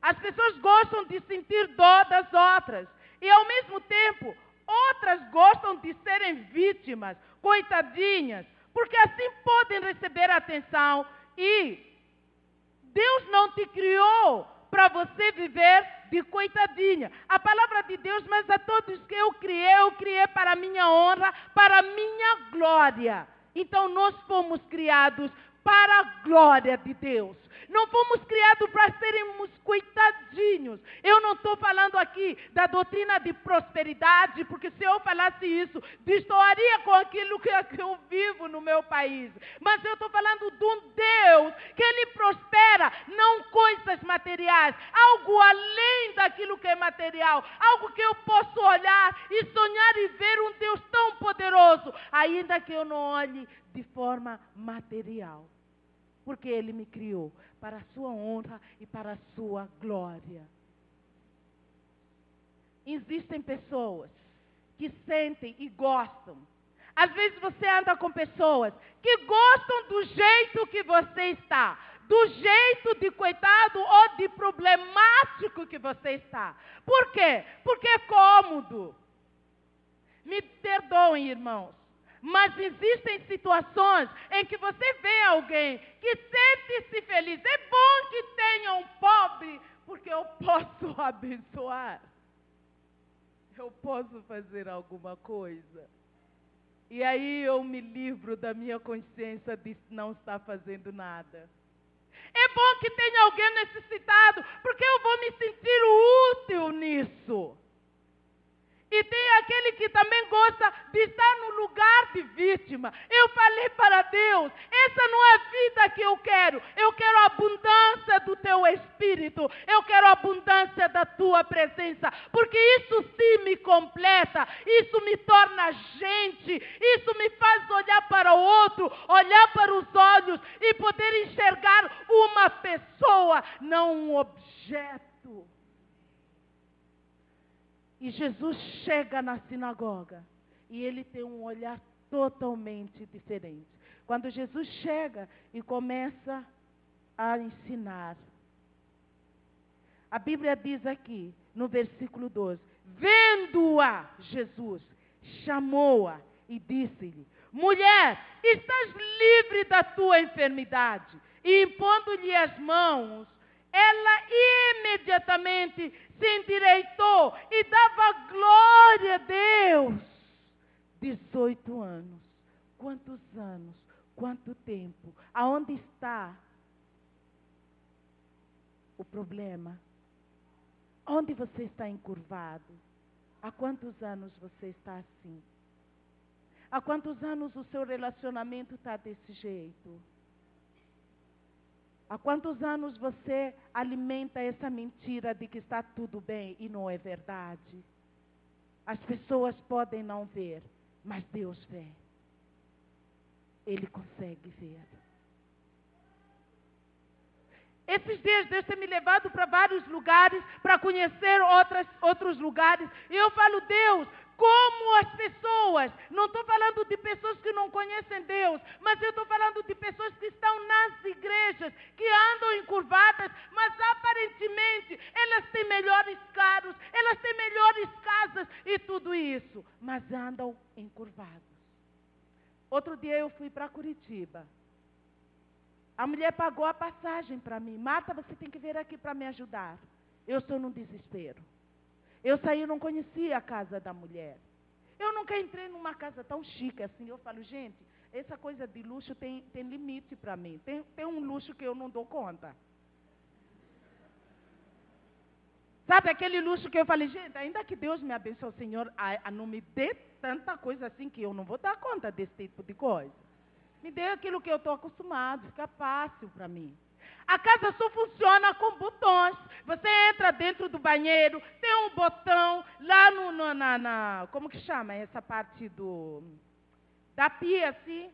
As pessoas gostam de sentir dó das outras. E ao mesmo tempo, outras gostam de serem vítimas, coitadinhas, porque assim podem receber atenção. E Deus não te criou para você viver de coitadinha. A palavra de Deus, mas a todos que eu criei, eu criei para a minha honra, para a minha glória. Então nós fomos criados para a glória de Deus. Não fomos criados para sermos coitadinhos. Eu não estou falando aqui da doutrina de prosperidade, porque se eu falasse isso, destoaria com aquilo que eu vivo no meu país. Mas eu estou falando de um Deus que Ele prospera, não coisas materiais, algo além daquilo que é material, algo que eu posso olhar e sonhar e ver um Deus tão poderoso, ainda que eu não olhe de forma material porque Ele me criou para a sua honra e para a sua glória. Existem pessoas que sentem e gostam. Às vezes você anda com pessoas que gostam do jeito que você está, do jeito de coitado ou de problemático que você está. Por quê? Porque é cômodo. Me perdoem, irmãos. Mas existem situações em que você vê alguém que sente-se feliz. É bom que tenha um pobre, porque eu posso abençoar. Eu posso fazer alguma coisa. E aí eu me livro da minha consciência de não estar fazendo nada. É bom que tenha alguém necessitado, porque eu vou me sentir útil nisso. E tem aquele que também gosta de estar no lugar de vítima. Eu falei para Deus: essa não é a vida que eu quero. Eu quero a abundância do teu espírito. Eu quero a abundância da tua presença. Porque isso sim me completa. Isso me torna gente. Isso me faz olhar para o outro, olhar para os olhos e poder enxergar uma pessoa, não um objeto. E Jesus chega na sinagoga e ele tem um olhar totalmente diferente. Quando Jesus chega e começa a ensinar, a Bíblia diz aqui, no versículo 12: Vendo-a, Jesus chamou-a e disse-lhe: Mulher, estás livre da tua enfermidade. E impondo-lhe as mãos, ela imediatamente se endireitou e dava glória a Deus. 18 anos. Quantos anos? Quanto tempo? Aonde está o problema? Onde você está encurvado? Há quantos anos você está assim? Há quantos anos o seu relacionamento está desse jeito? Há quantos anos você alimenta essa mentira de que está tudo bem e não é verdade? As pessoas podem não ver, mas Deus vê. Ele consegue ver. Esses dias Deus tem me levado para vários lugares, para conhecer outras, outros lugares. E eu falo, Deus, como as pessoas, não estou falando de pessoas que não conhecem Deus, mas eu estou falando de pessoas que estão nas igrejas, que andam encurvadas, mas aparentemente elas têm melhores carros, elas têm melhores casas e tudo isso, mas andam encurvados. Outro dia eu fui para Curitiba. A mulher pagou a passagem para mim. Marta, você tem que vir aqui para me ajudar. Eu estou num desespero. Eu saí, eu não conhecia a casa da mulher. Eu nunca entrei numa casa tão chique assim. Eu falo, gente, essa coisa de luxo tem, tem limite para mim. Tem, tem um luxo que eu não dou conta. Sabe aquele luxo que eu falei, gente, ainda que Deus me abençoe, Senhor, a, a não me dê tanta coisa assim que eu não vou dar conta desse tipo de coisa. Me dê aquilo que eu estou acostumado, fica fácil para mim. A casa só funciona com botões. Você entra dentro do banheiro, tem um botão lá no, no na, na, como que chama essa parte do da pia assim.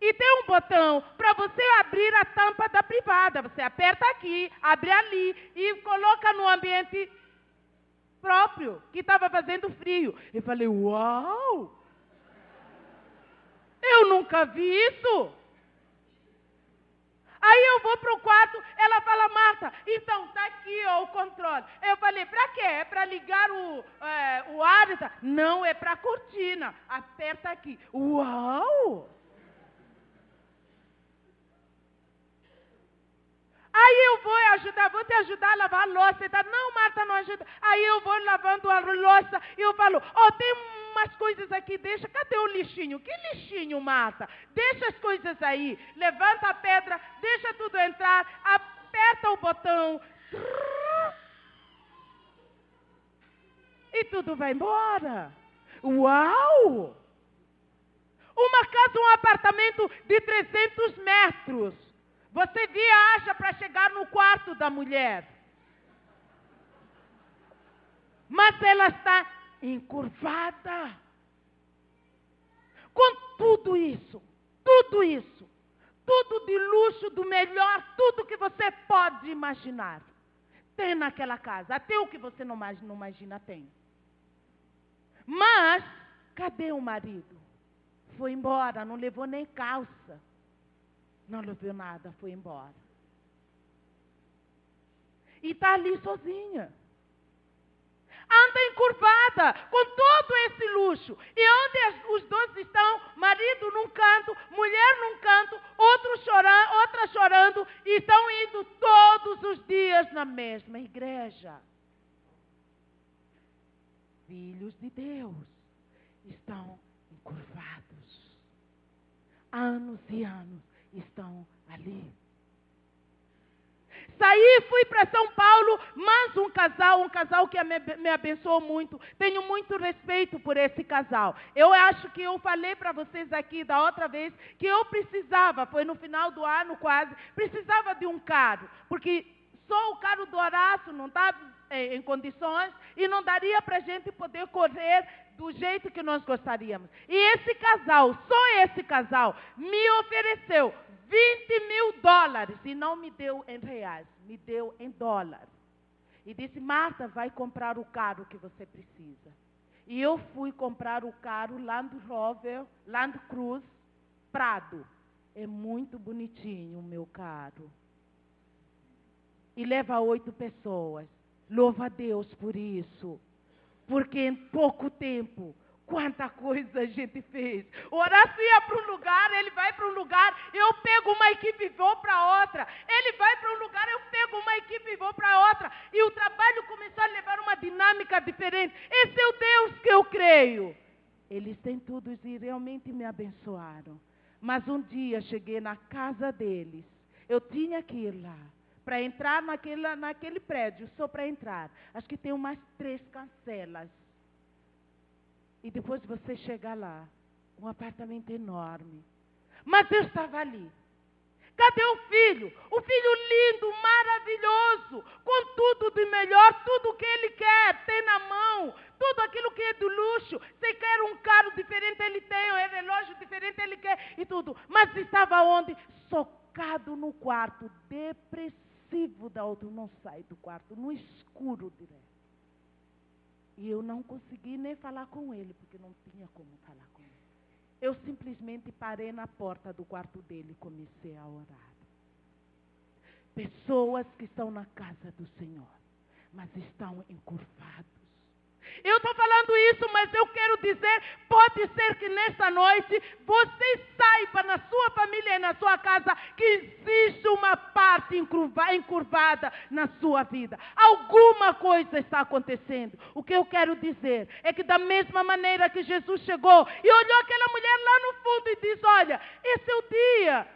E tem um botão para você abrir a tampa da privada. Você aperta aqui, abre ali e coloca no ambiente próprio, que estava fazendo frio. Eu falei, uau! Eu nunca vi isso. Aí eu vou para o quarto, ela fala, Marta, então está aqui ó, o controle. Eu falei, para quê? É para ligar o, é, o? Não, é para a cortina. Aperta aqui. Uau! Aí eu vou ajudar, vou te ajudar a lavar a louça. Tá? Não, Marta, não ajuda. Aí eu vou lavando a louça e eu falo, ó, oh, tem umas coisas aqui, deixa. Cadê o lixinho? Que lixinho, Marta? Deixa as coisas aí. Levanta a pedra, deixa tudo entrar, aperta o botão. E tudo vai embora. Uau! Uma casa, um apartamento de 300 metros. Você viaja para chegar no quarto da mulher. Mas ela está encurvada. Com tudo isso, tudo isso, tudo de luxo, do melhor, tudo que você pode imaginar. Tem naquela casa. Até o que você não imagina, não imagina tem. Mas, cadê o marido? Foi embora, não levou nem calça. Não levou nada, foi embora. E está ali sozinha. Anda encurvada, com todo esse luxo. E onde os dois estão, marido num canto, mulher num canto, outro chorando, outra chorando, e estão indo todos os dias na mesma igreja. Filhos de Deus estão encurvados. Anos e anos estão ali. Saí, fui para São Paulo, mas um casal, um casal que me, abençoou muito. Tenho muito respeito por esse casal. Eu acho que eu falei para vocês aqui da outra vez que eu precisava, foi no final do ano quase, precisava de um carro, porque só o carro do Horácio não está em condições e não daria para a gente poder correr do jeito que nós gostaríamos. E esse casal, só esse casal, me ofereceu 20 mil dólares e não me deu em reais, me deu em dólares. E disse: Marta, vai comprar o carro que você precisa. E eu fui comprar o carro Land Rover, Land Cruise Prado. É muito bonitinho o meu carro. E leva oito pessoas. Louva a Deus por isso. Porque em pouco tempo, quanta coisa a gente fez. Horácio ia para um lugar, ele vai para um lugar, eu pego uma equipe e vou para outra. Ele vai para um lugar, eu pego uma equipe e vou para outra. E o trabalho começou a levar uma dinâmica diferente. Esse é o Deus que eu creio. Eles têm tudo e realmente me abençoaram. Mas um dia cheguei na casa deles. Eu tinha que ir lá para entrar naquele, naquele prédio, só para entrar. Acho que tem umas três cancelas. E depois você chega lá, um apartamento enorme. Mas eu estava ali. Cadê o filho? O filho lindo, maravilhoso, com tudo de melhor, tudo que ele quer, tem na mão, tudo aquilo que é do luxo. Se quer um carro diferente, ele tem, um relógio diferente, ele quer, e tudo. Mas estava onde? Socado no quarto, depressivo da outra não sai do quarto, no escuro direto. E eu não consegui nem falar com ele, porque não tinha como falar com ele. Eu simplesmente parei na porta do quarto dele e comecei a orar. Pessoas que estão na casa do Senhor, mas estão encurvados. Eu estou falando isso, mas eu quero dizer: pode ser que nesta noite você saiba na sua família e na sua casa que existe uma parte encurvada na sua vida. Alguma coisa está acontecendo. O que eu quero dizer é que, da mesma maneira que Jesus chegou e olhou aquela mulher lá no fundo e disse: Olha, esse é o dia,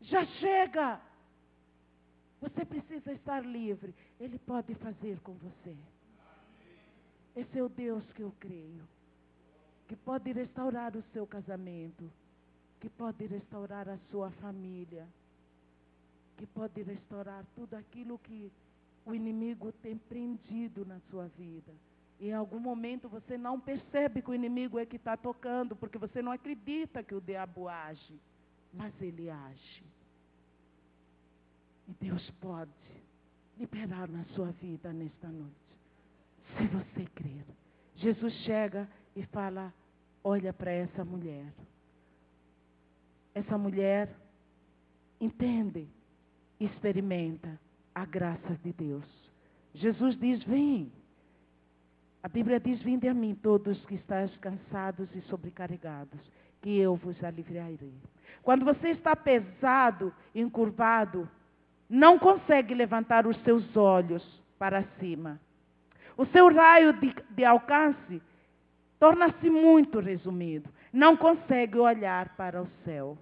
já chega. Você precisa estar livre. Ele pode fazer com você. Esse é o Deus que eu creio. Que pode restaurar o seu casamento. Que pode restaurar a sua família. Que pode restaurar tudo aquilo que o inimigo tem prendido na sua vida. Em algum momento você não percebe que o inimigo é que está tocando, porque você não acredita que o diabo age. Mas ele age. E Deus pode liberar na sua vida nesta noite. Se você crer. Jesus chega e fala: olha para essa mulher. Essa mulher entende, experimenta a graça de Deus. Jesus diz: vem. A Bíblia diz: Vinde a mim, todos que estáis cansados e sobrecarregados, que eu vos aliviarei. Quando você está pesado, encurvado, não consegue levantar os seus olhos para cima. O seu raio de, de alcance torna-se muito resumido. Não consegue olhar para o céu.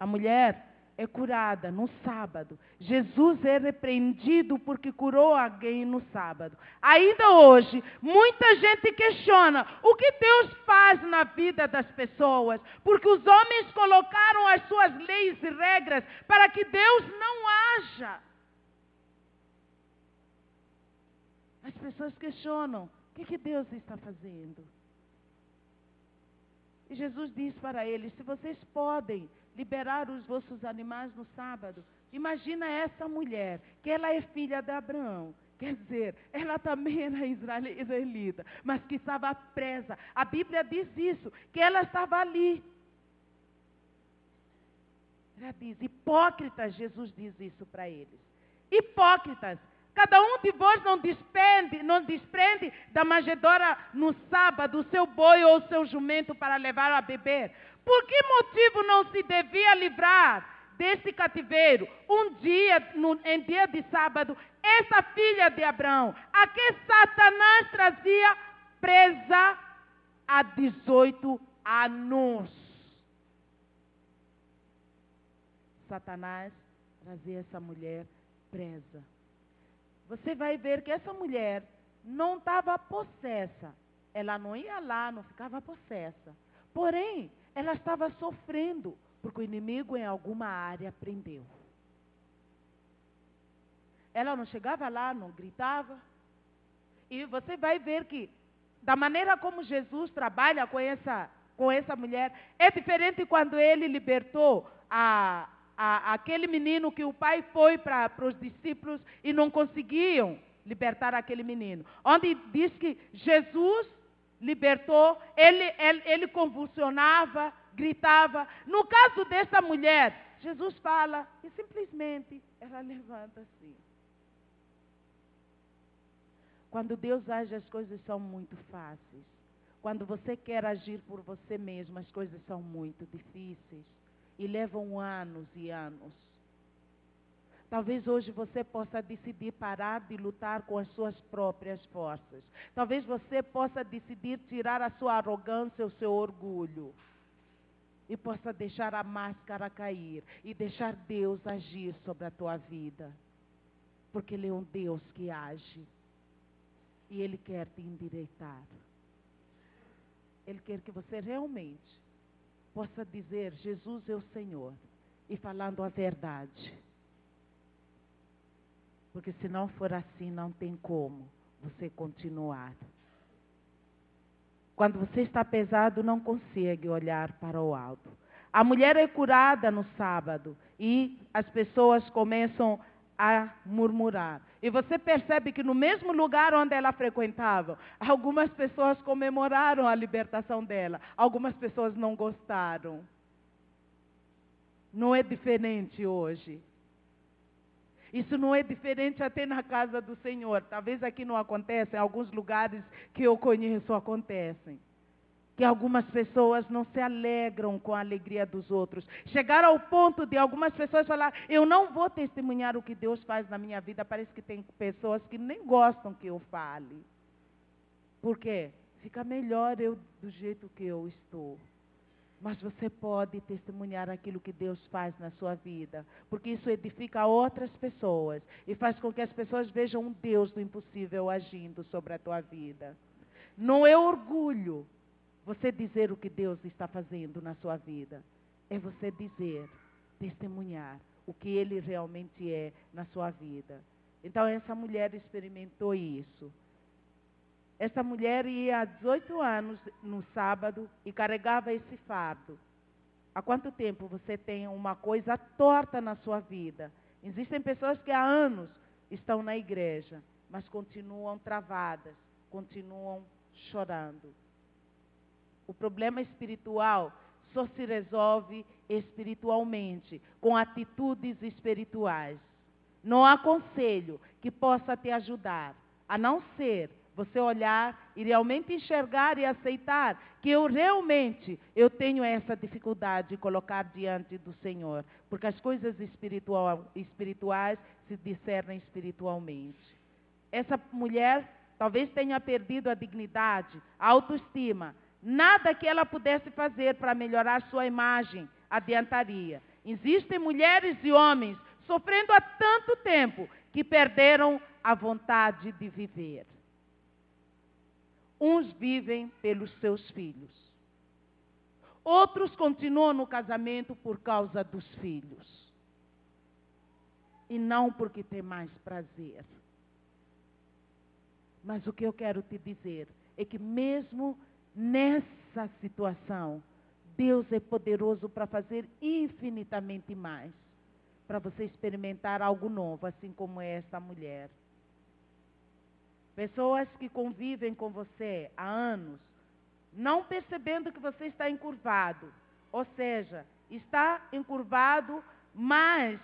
A mulher é curada no sábado. Jesus é repreendido porque curou alguém no sábado. Ainda hoje, muita gente questiona o que Deus faz na vida das pessoas, porque os homens colocaram as suas leis e regras para que Deus não haja. As pessoas questionam: o que, que Deus está fazendo? E Jesus diz para eles: se vocês podem liberar os vossos animais no sábado. Imagina essa mulher, que ela é filha de Abraão. Quer dizer, ela também era israelita, mas que estava presa. A Bíblia diz isso, que ela estava ali. Ela diz, hipócritas, Jesus diz isso para eles. Hipócritas, cada um de vós não desprende, não desprende da manjedora no sábado o seu boi ou o seu jumento para levar a beber. Por que motivo não se devia livrar desse cativeiro? Um dia, no, em dia de sábado, essa filha de Abraão, a que Satanás trazia presa há 18 anos. Satanás trazia essa mulher presa. Você vai ver que essa mulher não estava possessa. Ela não ia lá, não ficava possessa. Porém, ela estava sofrendo, porque o inimigo em alguma área prendeu. Ela não chegava lá, não gritava. E você vai ver que, da maneira como Jesus trabalha com essa, com essa mulher, é diferente quando ele libertou a, a, aquele menino que o pai foi para os discípulos e não conseguiam libertar aquele menino. Onde diz que Jesus libertou, ele, ele, ele convulsionava, gritava. No caso dessa mulher, Jesus fala e simplesmente ela levanta assim. Quando Deus age, as coisas são muito fáceis. Quando você quer agir por você mesmo, as coisas são muito difíceis e levam anos e anos. Talvez hoje você possa decidir parar de lutar com as suas próprias forças. Talvez você possa decidir tirar a sua arrogância, o seu orgulho. E possa deixar a máscara cair e deixar Deus agir sobre a tua vida. Porque Ele é um Deus que age. E Ele quer te endireitar. Ele quer que você realmente possa dizer: Jesus é o Senhor. E falando a verdade. Porque se não for assim, não tem como você continuar. Quando você está pesado, não consegue olhar para o alto. A mulher é curada no sábado e as pessoas começam a murmurar. E você percebe que no mesmo lugar onde ela frequentava, algumas pessoas comemoraram a libertação dela, algumas pessoas não gostaram. Não é diferente hoje. Isso não é diferente até na casa do Senhor. Talvez aqui não aconteça, em alguns lugares que eu conheço acontecem. Que algumas pessoas não se alegram com a alegria dos outros. Chegar ao ponto de algumas pessoas falar: Eu não vou testemunhar o que Deus faz na minha vida. Parece que tem pessoas que nem gostam que eu fale. Por quê? Fica melhor eu do jeito que eu estou. Mas você pode testemunhar aquilo que Deus faz na sua vida, porque isso edifica outras pessoas e faz com que as pessoas vejam um Deus do impossível agindo sobre a tua vida. Não é orgulho você dizer o que Deus está fazendo na sua vida, é você dizer, testemunhar o que Ele realmente é na sua vida. Então essa mulher experimentou isso. Essa mulher ia há 18 anos no sábado e carregava esse fardo. Há quanto tempo você tem uma coisa torta na sua vida? Existem pessoas que há anos estão na igreja, mas continuam travadas, continuam chorando. O problema espiritual só se resolve espiritualmente, com atitudes espirituais. Não há conselho que possa te ajudar, a não ser você olhar e realmente enxergar e aceitar que eu realmente eu tenho essa dificuldade de colocar diante do Senhor, porque as coisas espiritual, espirituais se discernem espiritualmente. Essa mulher talvez tenha perdido a dignidade, a autoestima, nada que ela pudesse fazer para melhorar sua imagem adiantaria. Existem mulheres e homens sofrendo há tanto tempo que perderam a vontade de viver. Uns vivem pelos seus filhos. Outros continuam no casamento por causa dos filhos. E não porque tem mais prazer. Mas o que eu quero te dizer é que mesmo nessa situação, Deus é poderoso para fazer infinitamente mais. Para você experimentar algo novo, assim como é essa mulher. Pessoas que convivem com você há anos, não percebendo que você está encurvado. Ou seja, está encurvado, mas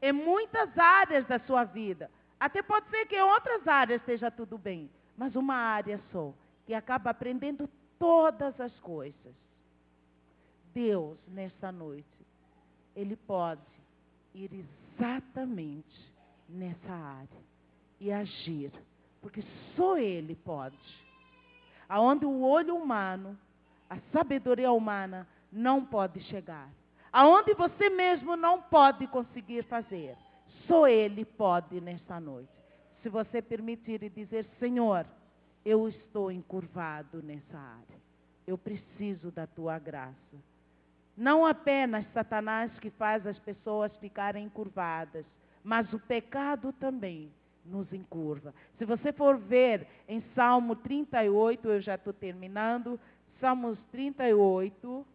em muitas áreas da sua vida. Até pode ser que em outras áreas esteja tudo bem, mas uma área só, que acaba aprendendo todas as coisas. Deus, nesta noite, Ele pode ir exatamente nessa área e agir porque só Ele pode. Aonde o olho humano, a sabedoria humana não pode chegar. Aonde você mesmo não pode conseguir fazer. Só Ele pode nesta noite. Se você permitir e dizer, Senhor, eu estou encurvado nessa área. Eu preciso da tua graça. Não apenas Satanás que faz as pessoas ficarem encurvadas, mas o pecado também nos encurva. Se você for ver em Salmo 38, eu já estou terminando, Salmos 38.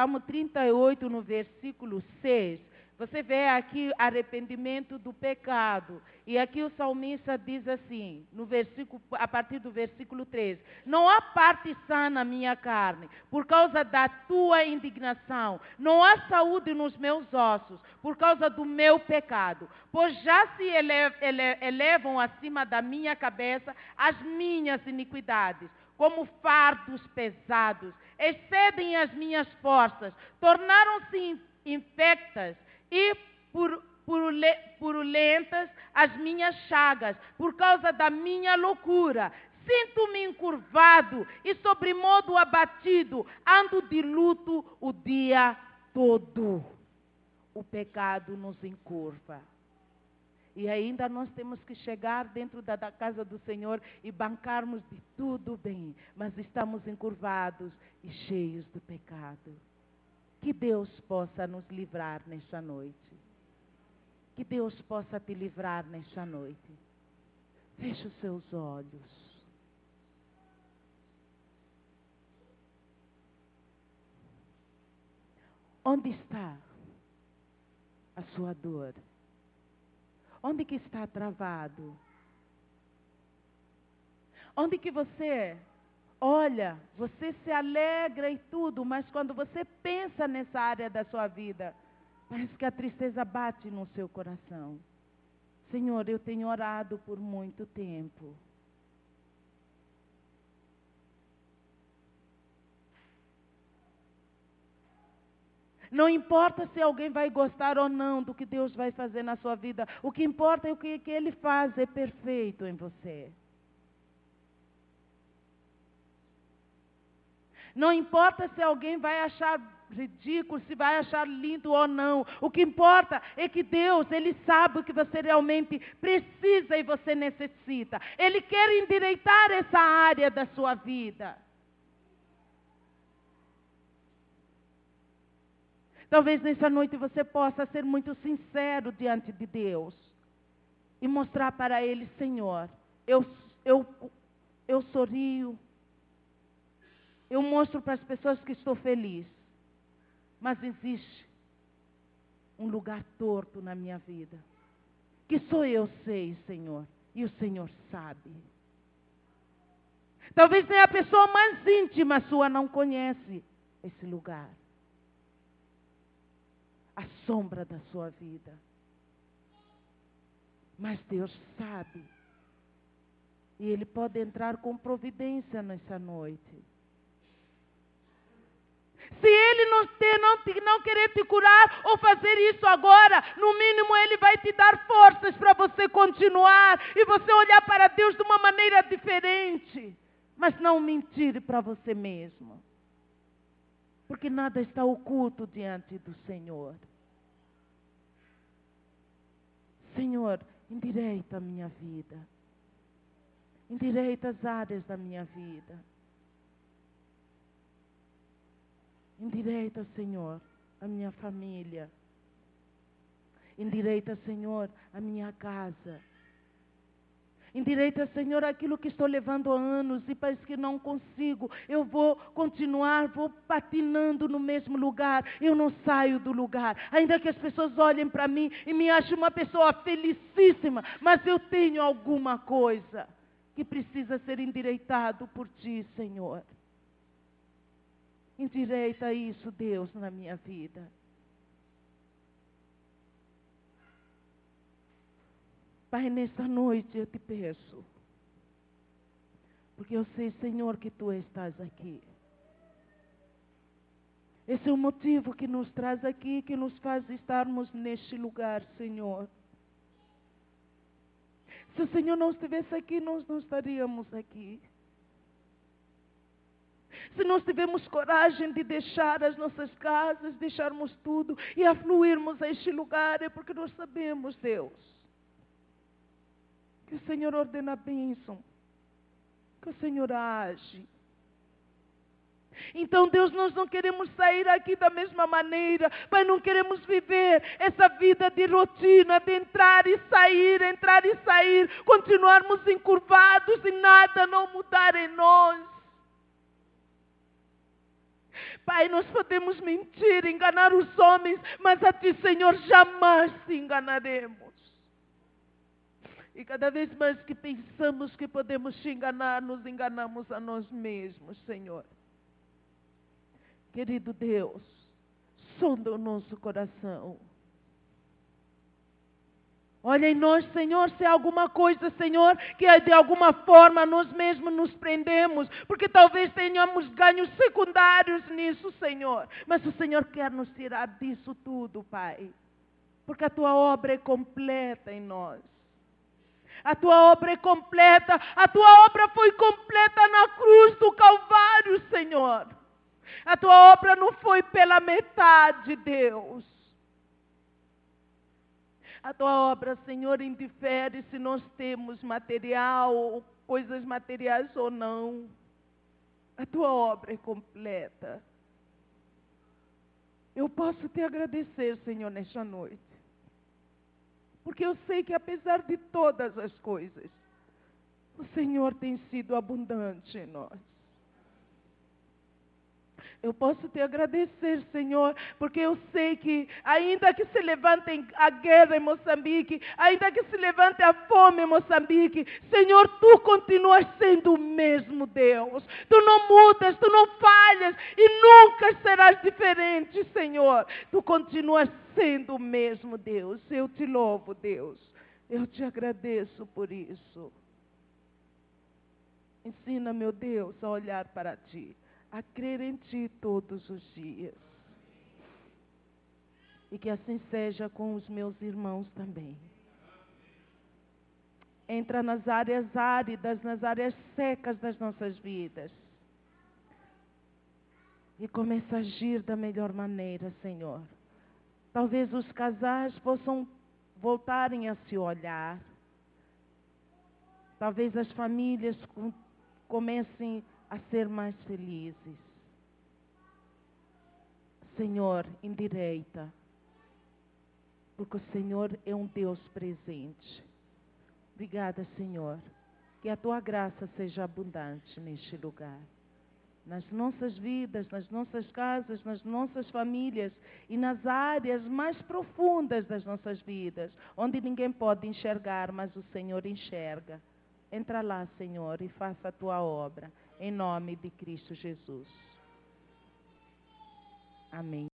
Salmo 38, no versículo 6, você vê aqui arrependimento do pecado. E aqui o salmista diz assim, no versículo, a partir do versículo 13: Não há parte sã na minha carne, por causa da tua indignação. Não há saúde nos meus ossos, por causa do meu pecado. Pois já se elevam acima da minha cabeça as minhas iniquidades como fardos pesados, excedem as minhas forças, tornaram-se infectas e purulentas as minhas chagas, por causa da minha loucura. Sinto-me encurvado e sobremodo abatido, ando de luto o dia todo. O pecado nos encurva. E ainda nós temos que chegar dentro da, da, casa do Senhor e bancarmos de tudo bem, mas estamos encurvados e cheios do pecado. Que Deus possa nos livrar nesta noite. Que Deus possa te livrar nesta noite. Feche os seus olhos. Onde está a sua dor? Onde que está travado? Onde que você olha, você se alegra e tudo, mas quando você pensa nessa área da sua vida, parece que a tristeza bate no seu coração. Senhor, eu tenho orado por muito tempo. Não importa se alguém vai gostar ou não do que Deus vai fazer na sua vida. O que importa é o que, que Ele faz, é perfeito em você. Não importa se alguém vai achar ridículo, se vai achar lindo ou não. O que importa é que Deus, Ele sabe o que você realmente precisa e você necessita. Ele quer endireitar essa área da sua vida. Talvez nessa noite você possa ser muito sincero diante de Deus e mostrar para Ele, Senhor, eu, eu, eu sorrio, eu mostro para as pessoas que estou feliz, mas existe um lugar torto na minha vida, que só eu sei, Senhor, e o Senhor sabe. Talvez nem a pessoa mais íntima sua não conhece esse lugar a sombra da sua vida. Mas Deus sabe. E Ele pode entrar com providência nessa noite. Se Ele não, ter, não, não querer te curar ou fazer isso agora, no mínimo Ele vai te dar forças para você continuar e você olhar para Deus de uma maneira diferente. Mas não mentir para você mesmo. Porque nada está oculto diante do Senhor. Senhor, endireita a minha vida. Endireita as áreas da minha vida. Endireita, Senhor, a minha família. Endireita, Senhor, a minha casa. Endireita, Senhor, aquilo que estou levando há anos e parece que não consigo. Eu vou continuar, vou patinando no mesmo lugar. Eu não saio do lugar. Ainda que as pessoas olhem para mim e me achem uma pessoa felicíssima, mas eu tenho alguma coisa que precisa ser endireitado por ti, Senhor. Endireita isso, Deus, na minha vida. Pai, nesta noite eu te peço, porque eu sei, Senhor, que tu estás aqui. Esse é o motivo que nos traz aqui, que nos faz estarmos neste lugar, Senhor. Se o Senhor não estivesse aqui, nós não estaríamos aqui. Se nós tivermos coragem de deixar as nossas casas, deixarmos tudo e afluirmos a este lugar, é porque nós sabemos, Deus, que o Senhor ordena a bênção. Que o Senhor age. Então, Deus, nós não queremos sair aqui da mesma maneira, Pai, não queremos viver essa vida de rotina, de entrar e sair, entrar e sair, continuarmos encurvados e nada não mudar em nós. Pai, nós podemos mentir, enganar os homens, mas a Ti, Senhor, jamais te enganaremos. E cada vez mais que pensamos que podemos te enganar, nos enganamos a nós mesmos, Senhor. Querido Deus, sonda o nosso coração. Olha em nós, Senhor, se há alguma coisa, Senhor, que de alguma forma nós mesmos nos prendemos, porque talvez tenhamos ganhos secundários nisso, Senhor. Mas o Senhor quer nos tirar disso tudo, Pai, porque a tua obra é completa em nós. A tua obra é completa. A tua obra foi completa na cruz do Calvário, Senhor. A tua obra não foi pela metade, Deus. A tua obra, Senhor, indifere se nós temos material, coisas materiais ou não. A tua obra é completa. Eu posso te agradecer, Senhor, nesta noite. Porque eu sei que apesar de todas as coisas, o Senhor tem sido abundante em nós. Eu posso te agradecer, Senhor, porque eu sei que, ainda que se levante a guerra em Moçambique, ainda que se levante a fome em Moçambique, Senhor, tu continuas sendo o mesmo Deus. Tu não mudas, tu não falhas e nunca serás diferente, Senhor. Tu continuas sendo o mesmo Deus. Eu te louvo, Deus. Eu te agradeço por isso. Ensina, meu Deus, a olhar para ti a crer em Ti todos os dias. E que assim seja com os meus irmãos também. Entra nas áreas áridas, nas áreas secas das nossas vidas. E começa a agir da melhor maneira, Senhor. Talvez os casais possam voltarem a se olhar. Talvez as famílias comecem a ser mais felizes. Senhor, endireita, porque o Senhor é um Deus presente. Obrigada, Senhor, que a tua graça seja abundante neste lugar. Nas nossas vidas, nas nossas casas, nas nossas famílias e nas áreas mais profundas das nossas vidas, onde ninguém pode enxergar, mas o Senhor enxerga. Entra lá, Senhor, e faça a tua obra em nome de Cristo Jesus. Amém.